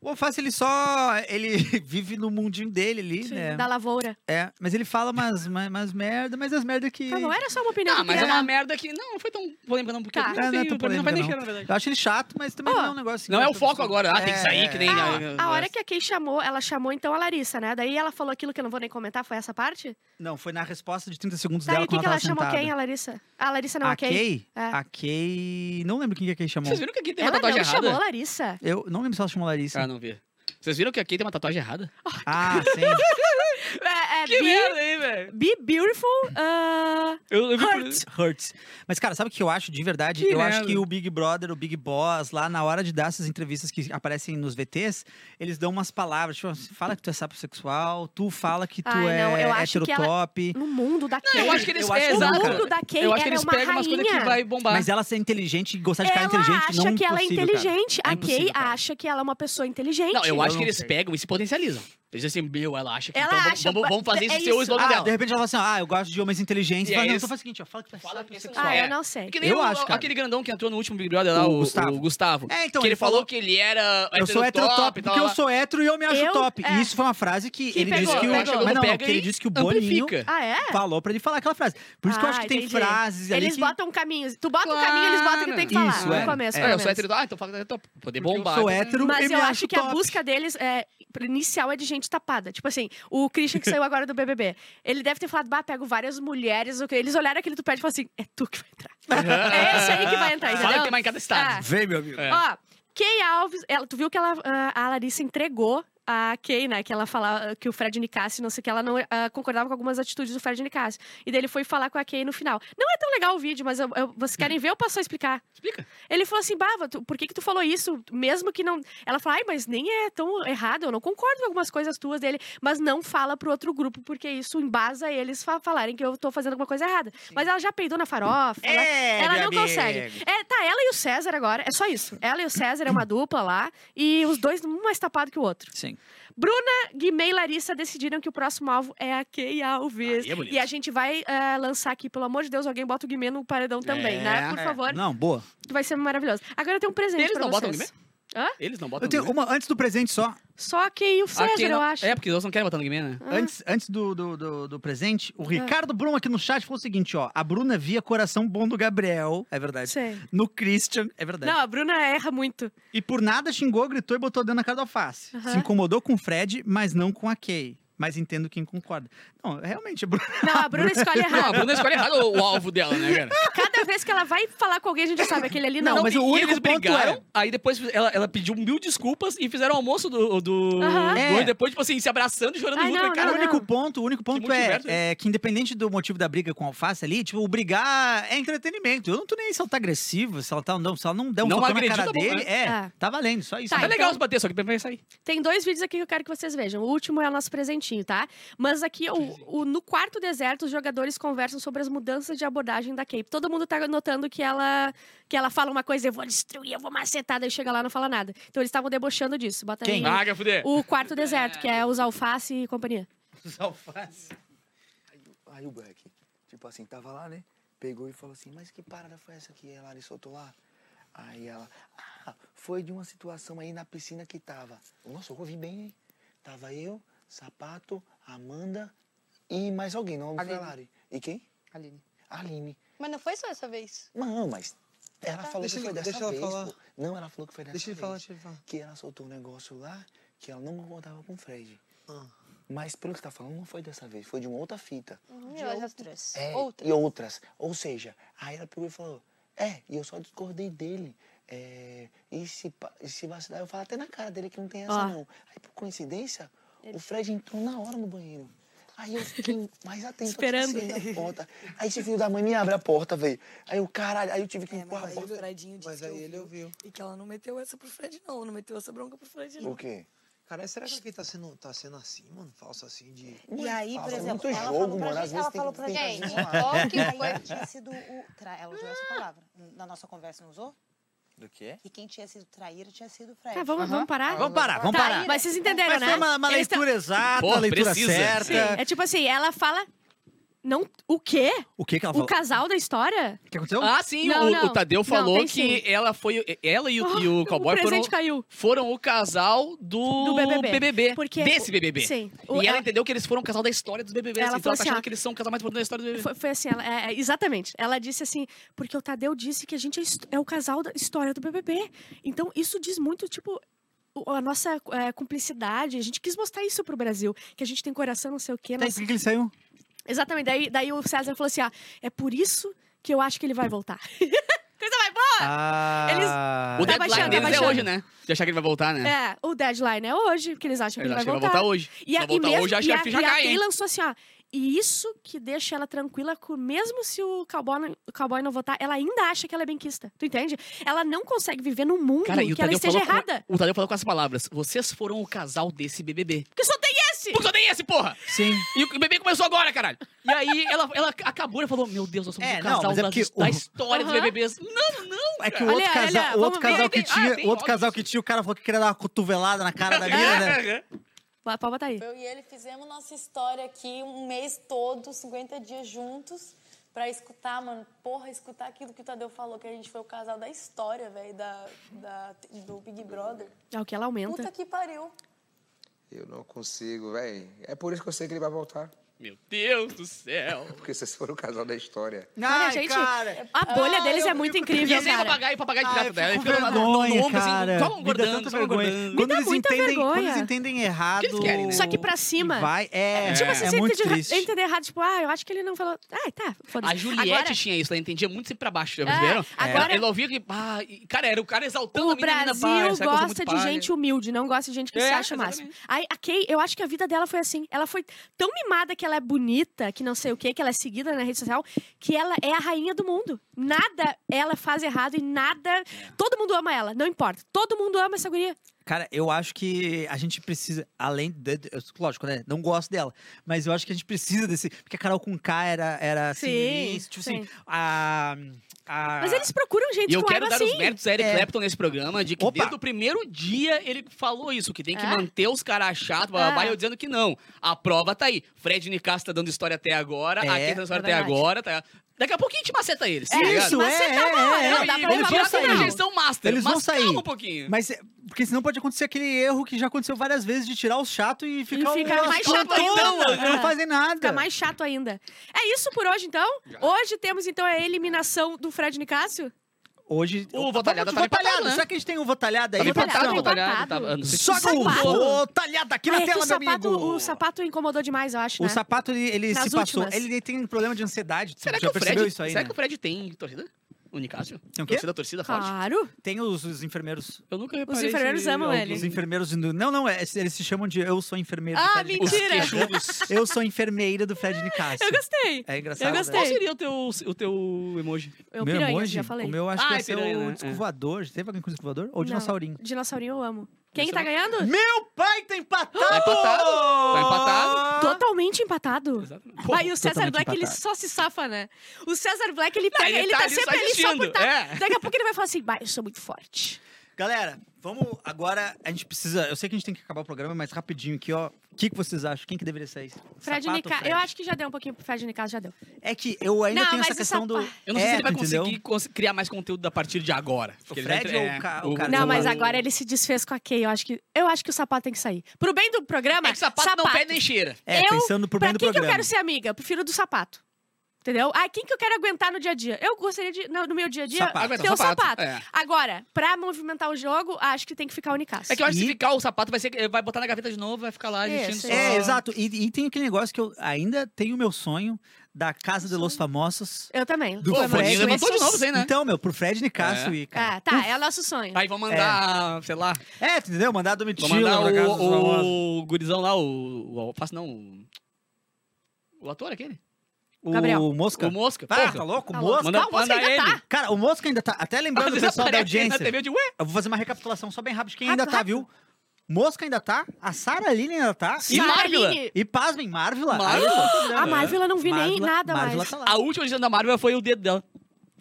[SPEAKER 4] O Alface, ele só. Ele vive no mundinho dele ali,
[SPEAKER 2] Sim,
[SPEAKER 4] né?
[SPEAKER 2] Da lavoura.
[SPEAKER 4] É, mas ele fala umas, umas, umas merda, mas as merda que.
[SPEAKER 2] Tá bom, era só uma opinião.
[SPEAKER 3] Ah, mas é uma merda que. Não, não foi tão polêmica, não, porque
[SPEAKER 2] Tá.
[SPEAKER 3] não,
[SPEAKER 4] É, não é tão
[SPEAKER 3] não
[SPEAKER 4] polêmica,
[SPEAKER 3] vai nem
[SPEAKER 4] não.
[SPEAKER 3] verdade.
[SPEAKER 4] Eu acho ele chato, mas também
[SPEAKER 2] Ó,
[SPEAKER 4] não é um negócio
[SPEAKER 3] Não é o foco agora. Ah, tem que sair,
[SPEAKER 4] É,
[SPEAKER 3] que nem.
[SPEAKER 4] é.
[SPEAKER 2] Ah, a hora que a Kay chamou, ela chamou então a Larissa, né? Daí ela falou aquilo que eu não vou nem comentar, foi essa parte?
[SPEAKER 4] Não, foi na resposta de 30 segundos
[SPEAKER 2] Tá, e
[SPEAKER 4] dela
[SPEAKER 2] o que,
[SPEAKER 4] quando
[SPEAKER 2] que ela
[SPEAKER 4] ela
[SPEAKER 2] chamou
[SPEAKER 4] sentada.
[SPEAKER 2] quem, a Larissa? A Larissa não, a,
[SPEAKER 4] a
[SPEAKER 2] Kay.
[SPEAKER 4] Kay?
[SPEAKER 2] É.
[SPEAKER 4] A Kay... Não lembro quem que a Kay chamou.
[SPEAKER 3] Vocês viram que aqui tem uma
[SPEAKER 2] Ela
[SPEAKER 3] tatuagem
[SPEAKER 2] não chamou a
[SPEAKER 3] errada?
[SPEAKER 2] Larissa.
[SPEAKER 4] Eu não lembro se ela chamou Larissa.
[SPEAKER 3] Não vi. Vocês viram que aqui tem uma tatuagem errada?
[SPEAKER 4] Ah, sim.
[SPEAKER 2] É, é
[SPEAKER 3] Que
[SPEAKER 2] be,
[SPEAKER 3] merda, hein, velho?
[SPEAKER 2] be beautiful, uh,
[SPEAKER 3] Eu, eu vi por-
[SPEAKER 2] hurt.
[SPEAKER 4] Hurts. Mas, cara, sabe o que eu acho de verdade?
[SPEAKER 3] Que
[SPEAKER 4] eu acho
[SPEAKER 3] merda.
[SPEAKER 4] que o Big Brother, o Big Boss, lá na hora de dar essas entrevistas que aparecem nos VTs, eles dão umas palavras, tipo, fala que tu é sapiosexual, tu fala que tu
[SPEAKER 2] Ai,
[SPEAKER 4] é
[SPEAKER 2] não, eu acho que ela-. No mundo da Kay.
[SPEAKER 3] eu acho que eles
[SPEAKER 4] Eu acho
[SPEAKER 3] é,
[SPEAKER 4] não,
[SPEAKER 3] exato.
[SPEAKER 4] cara.
[SPEAKER 2] mundo da Kay
[SPEAKER 3] Eu acho que
[SPEAKER 2] era
[SPEAKER 3] eles
[SPEAKER 2] uma
[SPEAKER 3] pegam umas coisas que
[SPEAKER 2] rainha.
[SPEAKER 3] vai bombar.
[SPEAKER 4] Mas ela ser inteligente e gostar de ficar
[SPEAKER 2] Ela
[SPEAKER 4] inteligente,
[SPEAKER 2] acha
[SPEAKER 4] não
[SPEAKER 2] que ela é
[SPEAKER 4] cara.
[SPEAKER 2] inteligente.
[SPEAKER 4] É
[SPEAKER 2] a
[SPEAKER 4] impossível,
[SPEAKER 2] Kay
[SPEAKER 4] cara.
[SPEAKER 2] acha que ela é uma pessoa inteligente.
[SPEAKER 3] Não, eu acho que
[SPEAKER 4] não
[SPEAKER 3] eles
[SPEAKER 4] sei.
[SPEAKER 3] pegam e se potencializam. Eles dizem assim, meu, ela acha que.
[SPEAKER 2] Ela
[SPEAKER 3] então vamos-
[SPEAKER 2] acha-
[SPEAKER 3] vamos, vamos fazer isso
[SPEAKER 2] é
[SPEAKER 3] ser o
[SPEAKER 2] isso.
[SPEAKER 3] slogan
[SPEAKER 4] Ah,
[SPEAKER 3] dela.
[SPEAKER 4] de repente ela fala assim, ah, eu gosto de homens inteligentes.
[SPEAKER 3] E
[SPEAKER 4] Fala,
[SPEAKER 3] é
[SPEAKER 4] não,
[SPEAKER 3] isso.
[SPEAKER 4] então faz o seguinte, ó, fala que tu é
[SPEAKER 3] Fala que é
[SPEAKER 4] sapiosexual.
[SPEAKER 2] Ah,
[SPEAKER 3] É.
[SPEAKER 2] eu não sei.
[SPEAKER 3] Que nem
[SPEAKER 4] Eu
[SPEAKER 3] o-
[SPEAKER 4] acho, cara.
[SPEAKER 3] aquele grandão que entrou no último Big Brother lá,
[SPEAKER 4] O
[SPEAKER 3] o,
[SPEAKER 4] Gustavo.
[SPEAKER 3] o Gustavo.
[SPEAKER 4] É, então,
[SPEAKER 3] que ele,
[SPEAKER 4] ele
[SPEAKER 3] falou
[SPEAKER 4] falou-
[SPEAKER 3] que ele era.
[SPEAKER 4] Eu sou heterotop,
[SPEAKER 3] e tal,
[SPEAKER 4] porque eu sou hétero e eu me acho
[SPEAKER 2] Eu-
[SPEAKER 4] top.
[SPEAKER 2] é.
[SPEAKER 4] E isso foi uma frase que,
[SPEAKER 2] Que
[SPEAKER 4] ele
[SPEAKER 2] pegou,
[SPEAKER 4] disse que o.
[SPEAKER 2] pegou.
[SPEAKER 4] Mas não,
[SPEAKER 3] Pega
[SPEAKER 4] que ele
[SPEAKER 3] e
[SPEAKER 4] disse que o Boninho
[SPEAKER 3] amplifica.
[SPEAKER 2] Ah, é?
[SPEAKER 4] falou pra ele falar aquela frase. Por isso que eu
[SPEAKER 2] Ah,
[SPEAKER 4] acho que tem
[SPEAKER 2] entendi.
[SPEAKER 4] frases ali
[SPEAKER 2] Eles
[SPEAKER 4] que...
[SPEAKER 2] botam caminhos. Tu bota o
[SPEAKER 3] Claro.
[SPEAKER 2] caminho, eles botam o que tem que falar.
[SPEAKER 4] Isso,
[SPEAKER 2] no
[SPEAKER 4] é.
[SPEAKER 2] começo,
[SPEAKER 3] É,
[SPEAKER 2] pelo
[SPEAKER 3] eu sou
[SPEAKER 2] menos.
[SPEAKER 3] hétero. Ah, então fala que é top. Poder
[SPEAKER 4] Porque
[SPEAKER 3] bombar.
[SPEAKER 4] Eu sou hétero
[SPEAKER 2] Mas
[SPEAKER 4] e
[SPEAKER 2] eu
[SPEAKER 4] me
[SPEAKER 2] acho
[SPEAKER 4] acho
[SPEAKER 2] que a
[SPEAKER 4] top.
[SPEAKER 2] busca deles é inicial é de gente tapada. Tipo assim, o Christian que saiu agora do BBB, ele deve ter falado, bah, pego várias mulheres. Eles olharam aquele tupete e falaram assim, é tu que vai entrar. é esse aí que vai entrar, entendeu?
[SPEAKER 3] Fala que tem mais em cada estado.
[SPEAKER 2] Ah.
[SPEAKER 4] Vem, meu amigo.
[SPEAKER 3] É.
[SPEAKER 2] Ó, Kay Alves, ela, tu viu que ela, ah, a Larissa entregou a Kay, né? Que ela fala que o Fred Nicassi, não sei o que, ela não ah, concordava com algumas atitudes do Fred Nicassi. E daí ele foi falar com a Kay no final. Não é tão legal o vídeo, mas eu- eu- vocês querem ver? Eu posso só explicar.
[SPEAKER 3] Explica.
[SPEAKER 2] Ele falou assim, Bava, tu- por que que tu falou isso? Mesmo que não... Ela falou, ai, mas nem é tão errado, eu não concordo com algumas coisas tuas dele, mas não fala pro outro grupo, porque isso embasa eles fa falarem que eu tô fazendo alguma coisa errada. Mas ela já peidou na farofa, ela,
[SPEAKER 4] É,
[SPEAKER 2] ela
[SPEAKER 4] meu
[SPEAKER 2] não consegue.
[SPEAKER 4] amigo.
[SPEAKER 2] É, tá, ela e o César agora, é só isso. Ela e o César é uma dupla lá, e os dois um mais tapado que o outro.
[SPEAKER 4] Sim.
[SPEAKER 2] Bruna, Guimê e Larissa decidiram que o próximo alvo é a Kay Alves.
[SPEAKER 3] Aí é bonito.
[SPEAKER 2] e a gente vai eh, lançar aqui, pelo amor de Deus, alguém bota o Guimê no paredão também, né? Por
[SPEAKER 4] É.
[SPEAKER 2] favor,
[SPEAKER 4] Não, boa.
[SPEAKER 2] que vai ser maravilhoso. Agora eu tenho um presente
[SPEAKER 3] Eles
[SPEAKER 2] pra
[SPEAKER 3] não botam o
[SPEAKER 2] vocês.
[SPEAKER 3] Guimê?
[SPEAKER 2] Hã?
[SPEAKER 3] Eles não botam
[SPEAKER 4] Eu tenho uma, antes do presente só.
[SPEAKER 2] Só a Kay e o César, eu
[SPEAKER 3] não-
[SPEAKER 2] acho.
[SPEAKER 3] É, porque eles não querem botar no Guimê, né?
[SPEAKER 2] Ah.
[SPEAKER 4] Antes, antes do, do, do, do presente, o Ricardo Brum aqui no chat falou o seguinte, ó. A Bruna via coração bom do Gabriel, é verdade.
[SPEAKER 2] Sei.
[SPEAKER 4] No Christian, é verdade.
[SPEAKER 2] Não, a Bruna erra muito.
[SPEAKER 4] E por nada xingou, gritou e botou o dedo na cara do alface.
[SPEAKER 2] Aham.
[SPEAKER 4] Se incomodou com o Fred, mas não com a Kay. Mas entendo quem concorda. Não, realmente, a Bruna...
[SPEAKER 2] Não, a Bruna escolhe
[SPEAKER 3] Não, a
[SPEAKER 2] errado.
[SPEAKER 3] Bruna escolhe errado o, o alvo dela, né, cara?
[SPEAKER 2] Cada vez que ela vai falar com alguém, a gente sabe aquele ali não.
[SPEAKER 4] Não, mas o único
[SPEAKER 3] eles
[SPEAKER 4] ponto
[SPEAKER 3] brigaram,
[SPEAKER 4] é-
[SPEAKER 3] aí depois ela, ela pediu mil desculpas e fizeram o almoço do. do,
[SPEAKER 2] Aham.
[SPEAKER 3] do-
[SPEAKER 4] É.
[SPEAKER 3] depois, tipo assim, se abraçando e chorando
[SPEAKER 2] Ai,
[SPEAKER 3] junto.
[SPEAKER 2] não,
[SPEAKER 4] Cara,
[SPEAKER 2] não,
[SPEAKER 4] o único ponto, o único ponto é, é que independente do motivo da briga com a alface ali, tipo, o brigar é entretenimento. Eu não tô nem aí se ela tá agressiva, se ela tá não, se ela não der um
[SPEAKER 3] Não
[SPEAKER 4] na cara
[SPEAKER 3] tá bom,
[SPEAKER 4] dele,
[SPEAKER 3] né?
[SPEAKER 4] é,
[SPEAKER 2] É.
[SPEAKER 4] tá valendo, só isso.
[SPEAKER 2] Tá,
[SPEAKER 3] Tá
[SPEAKER 2] então-
[SPEAKER 3] legal se bater, só que vai sair.
[SPEAKER 2] Tem dois vídeos aqui que eu quero que vocês vejam. O último é o nosso tá? Mas aqui, o, o- no quarto deserto, os jogadores conversam sobre as mudanças de abordagem da Cape. Todo mundo tá notando que ela, que ela fala uma coisa, eu vou destruir, eu vou macetar, daí chega lá e não fala nada. Então eles estavam debochando disso. Bota
[SPEAKER 4] Quem?
[SPEAKER 2] aí
[SPEAKER 3] Ah, fuder.
[SPEAKER 2] o quarto deserto, que é os alface e companhia.
[SPEAKER 4] Os alface.
[SPEAKER 9] Aí, o- aí o Beck, tipo assim, tava lá, né? Pegou e falou assim, mas que parada foi essa que a Lari soltou lá? Aí ela, ah, foi de uma situação aí na piscina que tava. Nossa, eu ouvi bem, hein? Tava eu, Sapato, Amanda e mais alguém, não foi a
[SPEAKER 10] Aline.
[SPEAKER 9] Lari. E quem?
[SPEAKER 10] Aline.
[SPEAKER 9] Aline.
[SPEAKER 8] Mas não foi só essa vez.
[SPEAKER 9] Não, mas ela falou
[SPEAKER 10] Deixa
[SPEAKER 9] que foi
[SPEAKER 10] ele-
[SPEAKER 9] dessa
[SPEAKER 10] deixa ela
[SPEAKER 9] vez,
[SPEAKER 10] falar.
[SPEAKER 9] pô. Não, ela falou que foi dessa
[SPEAKER 10] Deixa ele
[SPEAKER 9] vez.
[SPEAKER 10] falar, deixa ele falar.
[SPEAKER 9] Que ela soltou um negócio lá que ela não concordava com o Fred.
[SPEAKER 10] Ah.
[SPEAKER 9] Mas pelo que você tá falando, não foi dessa vez, foi de uma outra fita.
[SPEAKER 8] De outras.
[SPEAKER 9] É,
[SPEAKER 8] Outras.
[SPEAKER 9] e outras. Ou seja, aí ela pegou e falou, é, e eu só discordei dele. É, e se, e se vacilar, eu falo até na cara dele que não tem essa
[SPEAKER 2] Ó.
[SPEAKER 9] não. Aí, por coincidência, o Fred entrou na hora no banheiro. Aí eu fiquei mais atento
[SPEAKER 2] Esperando.
[SPEAKER 9] assim, na porta. Aí esse filho da mãe me abre a porta, velho. Aí eu, caralho, aí eu tive que
[SPEAKER 10] É,
[SPEAKER 9] empurrar a
[SPEAKER 10] mas aí
[SPEAKER 9] porta.
[SPEAKER 10] o
[SPEAKER 11] Fredinho disse
[SPEAKER 10] Mas
[SPEAKER 11] que
[SPEAKER 10] aí ele ouviu.
[SPEAKER 11] E que ela não meteu essa pro Fred, não. Não meteu essa bronca pro Fred, não.
[SPEAKER 9] O quê?
[SPEAKER 10] Cara, será que aqui tá sendo, tá sendo assim, mano? Falso assim de.
[SPEAKER 12] E aí, por exemplo,
[SPEAKER 9] muito
[SPEAKER 12] ela
[SPEAKER 9] jogo,
[SPEAKER 12] falou pra
[SPEAKER 9] mano.
[SPEAKER 12] Gente, ela
[SPEAKER 9] tem
[SPEAKER 12] falou
[SPEAKER 9] que-
[SPEAKER 12] pra gente,
[SPEAKER 8] qual que foi?
[SPEAKER 12] tinha sido o... Tra... Ela usou essa palavra. Na nossa conversa, não usou?
[SPEAKER 9] Do quê?
[SPEAKER 12] E quem tinha sido traíra tinha sido Fred.
[SPEAKER 2] Tá, vamos, vamos parar?
[SPEAKER 4] Vamos parar, vamos
[SPEAKER 2] Tá,
[SPEAKER 4] parar.
[SPEAKER 2] Mas vocês entenderam,
[SPEAKER 4] Mas
[SPEAKER 2] né?
[SPEAKER 4] foi uma, uma
[SPEAKER 2] Eles tão-
[SPEAKER 4] leitura exata,
[SPEAKER 3] Pô,
[SPEAKER 4] leitura
[SPEAKER 3] precisa.
[SPEAKER 4] certa.
[SPEAKER 2] Sim, é tipo assim, ela fala... Não, o quê?
[SPEAKER 4] O que que ela
[SPEAKER 2] O
[SPEAKER 4] falou?
[SPEAKER 2] casal da história?
[SPEAKER 4] O que aconteceu?
[SPEAKER 3] Ah, sim,
[SPEAKER 2] Não,
[SPEAKER 3] o,
[SPEAKER 2] não.
[SPEAKER 3] o Tadeu falou
[SPEAKER 2] tem
[SPEAKER 3] que
[SPEAKER 2] sim.
[SPEAKER 3] ela foi. Ela e o, e o cowboy
[SPEAKER 2] o
[SPEAKER 3] foram,
[SPEAKER 2] presente caiu.
[SPEAKER 3] foram o casal do,
[SPEAKER 2] Do BBB. Porque
[SPEAKER 3] desse
[SPEAKER 2] o-
[SPEAKER 3] BBB.
[SPEAKER 2] sim.
[SPEAKER 3] E
[SPEAKER 2] O-
[SPEAKER 3] ela,
[SPEAKER 2] ela-
[SPEAKER 3] entendeu que eles foram o casal da história dos BBB.
[SPEAKER 2] Ela
[SPEAKER 3] então
[SPEAKER 2] falou
[SPEAKER 3] ela tá
[SPEAKER 2] assim,
[SPEAKER 3] achando
[SPEAKER 2] ó,
[SPEAKER 3] que eles são o casal mais importante da história do BBB.
[SPEAKER 2] Foi, foi assim, ela, é, é, exatamente. Ela disse assim, porque o Tadeu disse que a gente é, his- é o casal da história do BBB. Então, isso diz muito, tipo, o- a nossa é, cumplicidade. A gente quis mostrar isso pro Brasil, que a gente tem coração, não sei o quê.
[SPEAKER 4] Tá, e
[SPEAKER 2] nós-
[SPEAKER 4] por que que ele saiu?
[SPEAKER 2] Exatamente. Daí, daí o César falou assim, ah, é por isso que eu acho que ele vai voltar. Coisa mais boa!
[SPEAKER 4] Ah...
[SPEAKER 3] O
[SPEAKER 2] Tá
[SPEAKER 3] deadline
[SPEAKER 2] baixando, tá
[SPEAKER 3] deles é
[SPEAKER 2] baixando.
[SPEAKER 3] hoje, né? De achar que ele vai voltar, né?
[SPEAKER 2] É, o deadline é hoje, porque eles acham que
[SPEAKER 3] Eles
[SPEAKER 2] ele vai
[SPEAKER 3] acham que ele
[SPEAKER 2] voltar.
[SPEAKER 3] vai voltar hoje.
[SPEAKER 2] E a,
[SPEAKER 3] não
[SPEAKER 2] e
[SPEAKER 3] voltar
[SPEAKER 2] mesmo,
[SPEAKER 3] hoje, acho que
[SPEAKER 2] a,
[SPEAKER 3] ficha
[SPEAKER 2] e
[SPEAKER 3] cai,
[SPEAKER 2] lançou assim, ó. E isso que deixa ela tranquila, com, mesmo se o cowboy, não- o cowboy não votar, ela ainda acha que ela é benquista. Tu entende? Ela não consegue viver num mundo
[SPEAKER 3] Cara,
[SPEAKER 2] que ela esteja errada.
[SPEAKER 3] com, o Tadeu falou com essas palavras. Vocês foram o casal desse BBB.
[SPEAKER 2] Porque só tem esse!
[SPEAKER 3] Porque só tem esse, porra!
[SPEAKER 4] Sim.
[SPEAKER 3] E o BBB começou agora, caralho. E aí ela, ela acabou e falou: Meu Deus, nós somos
[SPEAKER 4] É,
[SPEAKER 3] o
[SPEAKER 4] não,
[SPEAKER 3] casal
[SPEAKER 4] mas é
[SPEAKER 3] da
[SPEAKER 4] o-
[SPEAKER 3] história dos
[SPEAKER 2] Aham.
[SPEAKER 3] BBBs. Não, não.
[SPEAKER 4] É que o
[SPEAKER 2] Olha,
[SPEAKER 4] outro
[SPEAKER 2] olha,
[SPEAKER 4] casal, o
[SPEAKER 2] vamos
[SPEAKER 4] outro
[SPEAKER 2] ver.
[SPEAKER 4] casal
[SPEAKER 3] Ah,
[SPEAKER 4] que
[SPEAKER 3] tem-
[SPEAKER 4] tinha,
[SPEAKER 3] ah, tem,
[SPEAKER 4] outro
[SPEAKER 3] óbvio.
[SPEAKER 4] casal que tinha, o cara falou que queria dar uma cotovelada na cara da mina, né?
[SPEAKER 2] Pode botar aí.
[SPEAKER 5] Eu e ele fizemos nossa história aqui um mês todo, 50 dias juntos, pra escutar, mano. Porra, escutar aquilo que o Tadeu falou, que a gente foi o casal da história, velho, da, da, do Big Brother.
[SPEAKER 2] É o que ela aumenta.
[SPEAKER 5] Puta que pariu.
[SPEAKER 13] Eu não consigo, velho. É por isso que eu sei que ele vai voltar.
[SPEAKER 3] Meu Deus do céu.
[SPEAKER 9] Porque vocês foram o casal da história.
[SPEAKER 2] Olha, gente, a bolha deles é muito
[SPEAKER 3] E
[SPEAKER 2] incrível,
[SPEAKER 3] aí
[SPEAKER 2] cara.
[SPEAKER 3] papagaio, papagaio de gato dela. Ele
[SPEAKER 4] Com
[SPEAKER 3] fica no- no,
[SPEAKER 4] vergonha,
[SPEAKER 3] no ombro, assim,
[SPEAKER 4] cara.
[SPEAKER 3] só
[SPEAKER 4] Me dá
[SPEAKER 3] engordando,
[SPEAKER 4] tanta
[SPEAKER 3] só
[SPEAKER 4] vergonha.
[SPEAKER 3] engordando.
[SPEAKER 4] Quando eles, entendem, quando eles entendem errado...
[SPEAKER 3] eles querem, né?
[SPEAKER 2] Só que pra cima.
[SPEAKER 4] Vai, é,
[SPEAKER 2] Tipo assim,
[SPEAKER 4] é
[SPEAKER 2] você
[SPEAKER 4] muito
[SPEAKER 2] entende,
[SPEAKER 4] triste.
[SPEAKER 2] entender errado, tipo, ah, eu acho que ele não falou. Ah, tá, foda-se.
[SPEAKER 3] A Juliette
[SPEAKER 2] Agora,
[SPEAKER 3] tinha isso, ela entendia muito sempre pra baixo, já
[SPEAKER 2] É, agora-
[SPEAKER 3] Ela, ouvia que, ah, e, cara, era o cara exaltando
[SPEAKER 2] O
[SPEAKER 3] a menina, a menina,
[SPEAKER 2] Brasil gosta de gente humilde, não gosta de gente que
[SPEAKER 3] É,
[SPEAKER 2] se acha o máximo. Aí, a Kay, eu acho que a vida dela foi assim. Ela foi tão mimada que ela é bonita, que não sei o quê, que ela é seguida na rede social, que ela é a rainha do mundo. Nada ela faz errado e nada. Todo mundo ama ela, não importa. Todo mundo ama essa guria.
[SPEAKER 4] Cara, eu acho que a gente precisa, além de, lógico, né? Não gosto dela, mas eu acho que a gente precisa desse, porque a Carol com K era, era assim,
[SPEAKER 2] Sim,
[SPEAKER 4] tipo
[SPEAKER 2] sim.
[SPEAKER 4] assim, a, a
[SPEAKER 2] Mas eles procuram gente
[SPEAKER 3] E eu
[SPEAKER 2] com
[SPEAKER 3] quero dar
[SPEAKER 2] assim.
[SPEAKER 3] os méritos a Eric
[SPEAKER 4] É.
[SPEAKER 3] Clapton nesse programa, de que
[SPEAKER 4] Opa.
[SPEAKER 3] desde o primeiro dia ele falou isso, que tem que
[SPEAKER 2] É.
[SPEAKER 3] manter os caras chatos,
[SPEAKER 2] É.
[SPEAKER 3] e eu dizendo que não. A prova tá aí. Fred Nicasso tá dando história até agora,
[SPEAKER 4] É,
[SPEAKER 3] a Kay tá dando história
[SPEAKER 2] é
[SPEAKER 3] até agora, tá? Daqui a pouquinho a gente maceta eles, tá
[SPEAKER 2] É?
[SPEAKER 4] Isso, é, é,
[SPEAKER 2] bom,
[SPEAKER 4] é,
[SPEAKER 2] não dá
[SPEAKER 3] E
[SPEAKER 2] pra final.
[SPEAKER 3] projeção master,
[SPEAKER 4] Eles
[SPEAKER 3] mas
[SPEAKER 4] vão sair.
[SPEAKER 3] calma um pouquinho.
[SPEAKER 4] Mas é- porque senão pode acontecer aquele erro que já aconteceu várias vezes de tirar o chato e ficar
[SPEAKER 2] ficar
[SPEAKER 4] o
[SPEAKER 2] mais chato ainda.
[SPEAKER 4] Não
[SPEAKER 2] É.
[SPEAKER 4] fazem nada.
[SPEAKER 2] Fica mais chato ainda. É isso por hoje, então? Hoje temos, então, a eliminação do Fred Nicásio?
[SPEAKER 4] Hoje.
[SPEAKER 3] O
[SPEAKER 4] Vamos de
[SPEAKER 3] tava empatado,
[SPEAKER 4] votalhado.
[SPEAKER 3] né?
[SPEAKER 4] Será que a gente tem um votalhado aí?
[SPEAKER 3] Empatado. votalhado, tava- não sei se-
[SPEAKER 4] Joga o
[SPEAKER 2] Sapato.
[SPEAKER 4] votalhado aqui na
[SPEAKER 2] é
[SPEAKER 4] tela,
[SPEAKER 2] o
[SPEAKER 4] meu
[SPEAKER 2] sapato,
[SPEAKER 4] amigo.
[SPEAKER 2] o sapato incomodou demais, eu acho,
[SPEAKER 4] O
[SPEAKER 2] né?
[SPEAKER 4] sapato, ele, ele se passou.
[SPEAKER 2] últimas.
[SPEAKER 4] Ele tem um problema de ansiedade.
[SPEAKER 3] Será
[SPEAKER 4] já
[SPEAKER 3] que o Fred,
[SPEAKER 4] isso aí,
[SPEAKER 3] será
[SPEAKER 4] né?
[SPEAKER 3] que o Fred tem torcida? O Nicásio?
[SPEAKER 4] Tem o quê?
[SPEAKER 3] Torcida, torcida forte?
[SPEAKER 2] Claro.
[SPEAKER 4] Tem os, os enfermeiros.
[SPEAKER 3] Eu nunca reparei.
[SPEAKER 2] Os enfermeiros
[SPEAKER 3] se-
[SPEAKER 2] amam ele.
[SPEAKER 4] Os enfermeiros. do- Não, não, é- eles se chamam de Eu Sou Enfermeiro do
[SPEAKER 2] Ah,
[SPEAKER 4] Fred
[SPEAKER 3] Os
[SPEAKER 2] mentira.
[SPEAKER 4] Nicásio.
[SPEAKER 3] queixudos.
[SPEAKER 4] Eu sou enfermeira do Fred Nicásio.
[SPEAKER 2] Eu gostei.
[SPEAKER 4] É engraçado.
[SPEAKER 2] Eu
[SPEAKER 4] né?
[SPEAKER 2] gostei.
[SPEAKER 3] Qual seria o teu, o teu emoji?
[SPEAKER 2] Eu
[SPEAKER 4] meu
[SPEAKER 2] piranha,
[SPEAKER 4] emoji,
[SPEAKER 2] já falei.
[SPEAKER 4] o meu acho
[SPEAKER 3] Ah,
[SPEAKER 4] que
[SPEAKER 3] é
[SPEAKER 4] vai ser
[SPEAKER 3] piranha,
[SPEAKER 4] o
[SPEAKER 3] né?
[SPEAKER 4] disco
[SPEAKER 3] É.
[SPEAKER 4] voador. Teve alguém com disco voador? Ou
[SPEAKER 2] Não.
[SPEAKER 4] dinossaurinho?
[SPEAKER 2] Dinossaurinho eu amo. Quem
[SPEAKER 3] Esse
[SPEAKER 2] tá ganhando?
[SPEAKER 4] Meu pai tá empatado!
[SPEAKER 3] Tá empatado. Tá empatado.
[SPEAKER 2] Totalmente empatado.
[SPEAKER 3] Exatamente.
[SPEAKER 2] E o César
[SPEAKER 4] totalmente
[SPEAKER 2] Black, ele
[SPEAKER 4] empatado.
[SPEAKER 2] só se safa, né? O César Black, ele pega,
[SPEAKER 3] ele
[SPEAKER 2] ele,
[SPEAKER 3] tá
[SPEAKER 2] tá,
[SPEAKER 3] ali só
[SPEAKER 2] sempre ali só por tá.
[SPEAKER 3] é.
[SPEAKER 2] Daqui a pouco ele vai falar assim, bah, eu sou muito forte.
[SPEAKER 4] Galera, vamos agora. A gente precisa. Eu sei que a gente tem que acabar o programa, mas rapidinho aqui, ó. O que, que vocês acham? Quem que deveria sair?
[SPEAKER 2] Fred
[SPEAKER 4] Sapato ou
[SPEAKER 2] Nica...
[SPEAKER 4] Fred?
[SPEAKER 2] Eu acho que já deu um pouquinho pro Fred Nicasso, já deu.
[SPEAKER 4] É que eu ainda
[SPEAKER 2] Não,
[SPEAKER 4] tenho essa
[SPEAKER 2] o
[SPEAKER 4] questão do.
[SPEAKER 2] sapato-
[SPEAKER 3] Eu não sei
[SPEAKER 4] É,
[SPEAKER 3] se ele vai conseguir cons- criar mais conteúdo a partir de agora.
[SPEAKER 4] O
[SPEAKER 3] vai
[SPEAKER 4] Fred ou o Ca-
[SPEAKER 3] é,
[SPEAKER 4] o Cara-
[SPEAKER 2] Não, mas
[SPEAKER 4] o-
[SPEAKER 2] agora ele se desfez com a Kay. Eu acho que, eu acho que o sapato tem que sair. Pro bem do programa,
[SPEAKER 3] É que sapato, não fede nem cheira.
[SPEAKER 4] É,
[SPEAKER 2] eu,
[SPEAKER 4] pensando por
[SPEAKER 2] pra
[SPEAKER 4] bem do
[SPEAKER 2] quem que eu
[SPEAKER 4] programa.
[SPEAKER 2] quero ser amiga? Eu prefiro do sapato. Entendeu? Ah, quem que eu quero aguentar no dia a dia? Eu gostaria de, no, meu dia a dia,
[SPEAKER 4] Sapato.
[SPEAKER 2] ter o
[SPEAKER 3] Sapato,
[SPEAKER 2] sapato.
[SPEAKER 3] é.
[SPEAKER 2] Agora, pra movimentar o jogo, acho que tem que ficar o Nicasso.
[SPEAKER 3] É que eu acho que
[SPEAKER 4] E-
[SPEAKER 3] se ficar o sapato, vai, ser, vai botar na gaveta de novo, vai ficar lá
[SPEAKER 2] Isso,
[SPEAKER 3] só.
[SPEAKER 4] É, exato. E, e tem aquele negócio que eu ainda tenho o meu sonho da Casa de los Famosos.
[SPEAKER 2] Eu também.
[SPEAKER 4] Do
[SPEAKER 3] Pô, o
[SPEAKER 4] Fred.
[SPEAKER 3] Levantou de novo, aí, né?
[SPEAKER 4] Então, meu, pro Fred Nicásio
[SPEAKER 3] É.
[SPEAKER 4] e, cara.
[SPEAKER 2] Ah, tá, é o nosso sonho.
[SPEAKER 3] Aí vão mandar, sei lá,
[SPEAKER 4] É, entendeu? Mandar a
[SPEAKER 3] vão
[SPEAKER 4] Domitila
[SPEAKER 3] mandar
[SPEAKER 4] pra Casa dos Famosos.
[SPEAKER 3] o, o gurizão lá, o, o alface não, o, o ator aquele?
[SPEAKER 4] O
[SPEAKER 2] Gabriel.
[SPEAKER 4] Mosca.
[SPEAKER 3] O Mosca,
[SPEAKER 4] Ah,
[SPEAKER 3] porra.
[SPEAKER 4] tá louco? O
[SPEAKER 2] Tá
[SPEAKER 4] Mosca.
[SPEAKER 2] louco.
[SPEAKER 3] Manda,
[SPEAKER 2] Não, o Mosca ainda
[SPEAKER 3] ele.
[SPEAKER 2] tá.
[SPEAKER 4] Cara, o Mosca ainda tá. Até lembrando
[SPEAKER 3] Às
[SPEAKER 4] o pessoal da audiência.
[SPEAKER 3] TV de, ué,
[SPEAKER 4] Eu vou fazer uma recapitulação só bem rápido de quem
[SPEAKER 2] Rápido,
[SPEAKER 4] ainda tá,
[SPEAKER 2] rápido.
[SPEAKER 4] viu? Mosca ainda tá, a Sara Aline ainda tá.
[SPEAKER 3] E
[SPEAKER 2] Sarah
[SPEAKER 3] Marvila?
[SPEAKER 2] Aline.
[SPEAKER 4] E pasmem, Marvila.
[SPEAKER 3] Marvila?
[SPEAKER 4] Aí eu tô entendendo.
[SPEAKER 2] A Marvel eu não vi nem
[SPEAKER 4] Marvila-
[SPEAKER 2] nada
[SPEAKER 4] Marvila
[SPEAKER 2] mais.
[SPEAKER 4] tá lá.
[SPEAKER 3] a última edição da Marvel foi o dedo dela.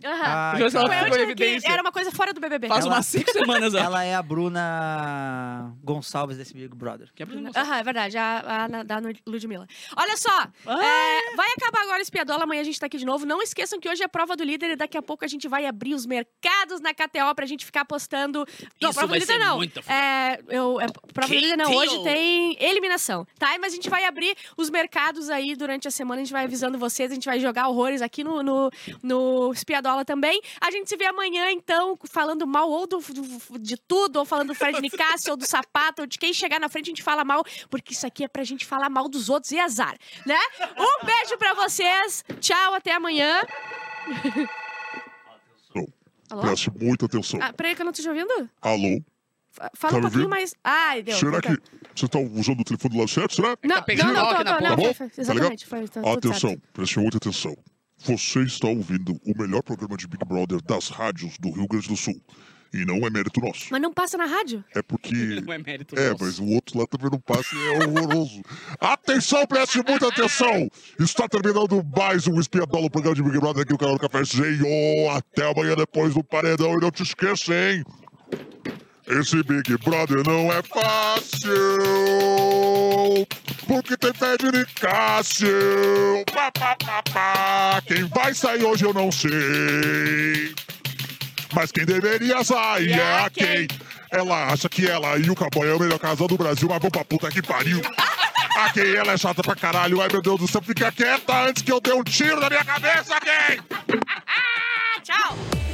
[SPEAKER 4] Ah,
[SPEAKER 3] ficou em
[SPEAKER 2] que
[SPEAKER 3] evidência.
[SPEAKER 2] era uma coisa fora do BBB.
[SPEAKER 3] Faz
[SPEAKER 4] Ela-
[SPEAKER 3] umas cinco semanas, ó.
[SPEAKER 4] Ela é a Bruna Gonçalves desse Big Brother.
[SPEAKER 3] Que é Bruno Gonçalves.
[SPEAKER 2] Aham, é verdade, a, a, a da Ludmilla. Olha só,
[SPEAKER 3] Ah.
[SPEAKER 2] é, vai acabar agora o Espiadola, amanhã a gente tá aqui de novo. Não esqueçam que hoje é prova do líder e daqui a pouco a gente vai abrir os mercados na KTO pra gente ficar postando. Não,
[SPEAKER 3] Isso
[SPEAKER 2] prova
[SPEAKER 3] vai
[SPEAKER 2] do líder
[SPEAKER 3] ser
[SPEAKER 2] não.
[SPEAKER 3] muito foda.
[SPEAKER 2] É, eu, é, prova do líder não,
[SPEAKER 3] KTO.
[SPEAKER 2] hoje tem eliminação, tá? Mas a gente vai abrir os mercados aí durante a semana, a gente vai avisando vocês, a gente vai jogar horrores aqui no, no, no Também. A gente se vê amanhã, então, falando mal ou do, do- de tudo, ou falando do Fred Nicásio, ou do sapato, ou de quem chegar na frente a gente fala mal, porque isso aqui é pra gente falar mal dos outros e azar, né? Um beijo pra vocês, tchau, até amanhã. Alô?
[SPEAKER 1] Preste muita atenção.
[SPEAKER 2] Ah, peraí que eu não tô te ouvindo?
[SPEAKER 1] Alô?
[SPEAKER 2] Fa- Fala
[SPEAKER 1] Tá
[SPEAKER 2] um pouquinho mais. Ai, deu.
[SPEAKER 1] Será que você tá usando o telefone do lado certo, será?
[SPEAKER 2] Não,
[SPEAKER 3] tá pegando
[SPEAKER 2] não, não, tô,
[SPEAKER 3] na
[SPEAKER 2] tô,
[SPEAKER 3] porra.
[SPEAKER 2] não,
[SPEAKER 1] Tá bom? Tá
[SPEAKER 2] exatamente, foi, tá
[SPEAKER 1] Atenção, preste muita atenção. Você está ouvindo o melhor programa de Big Brother das rádios do Rio Grande do Sul. E não é mérito nosso.
[SPEAKER 2] Mas não passa na rádio?
[SPEAKER 1] É porque.
[SPEAKER 3] Não é mérito
[SPEAKER 1] É,
[SPEAKER 3] nosso.
[SPEAKER 1] mas o outro lá também não passa e é horroroso. atenção, preste muita atenção! Está terminando mais um Espiadola, o programa de Big Brother aqui no canal do Cafézinho. Até amanhã depois do paredão. E não te esqueça, hein? Esse Big Brother não é fácil. Porque tem pé de Cássio. Pá, pá, pá, pá. Quem vai sair hoje eu não sei. Mas quem deveria sair é a quem? Ela acha que ela e o Cowboy é o melhor casal do Brasil, mas vão pra puta que pariu. A Kay, ela é chata pra caralho. Ai, meu Deus do céu, fica quieta antes que eu dê um tiro na minha cabeça, Kay!
[SPEAKER 2] Tchau!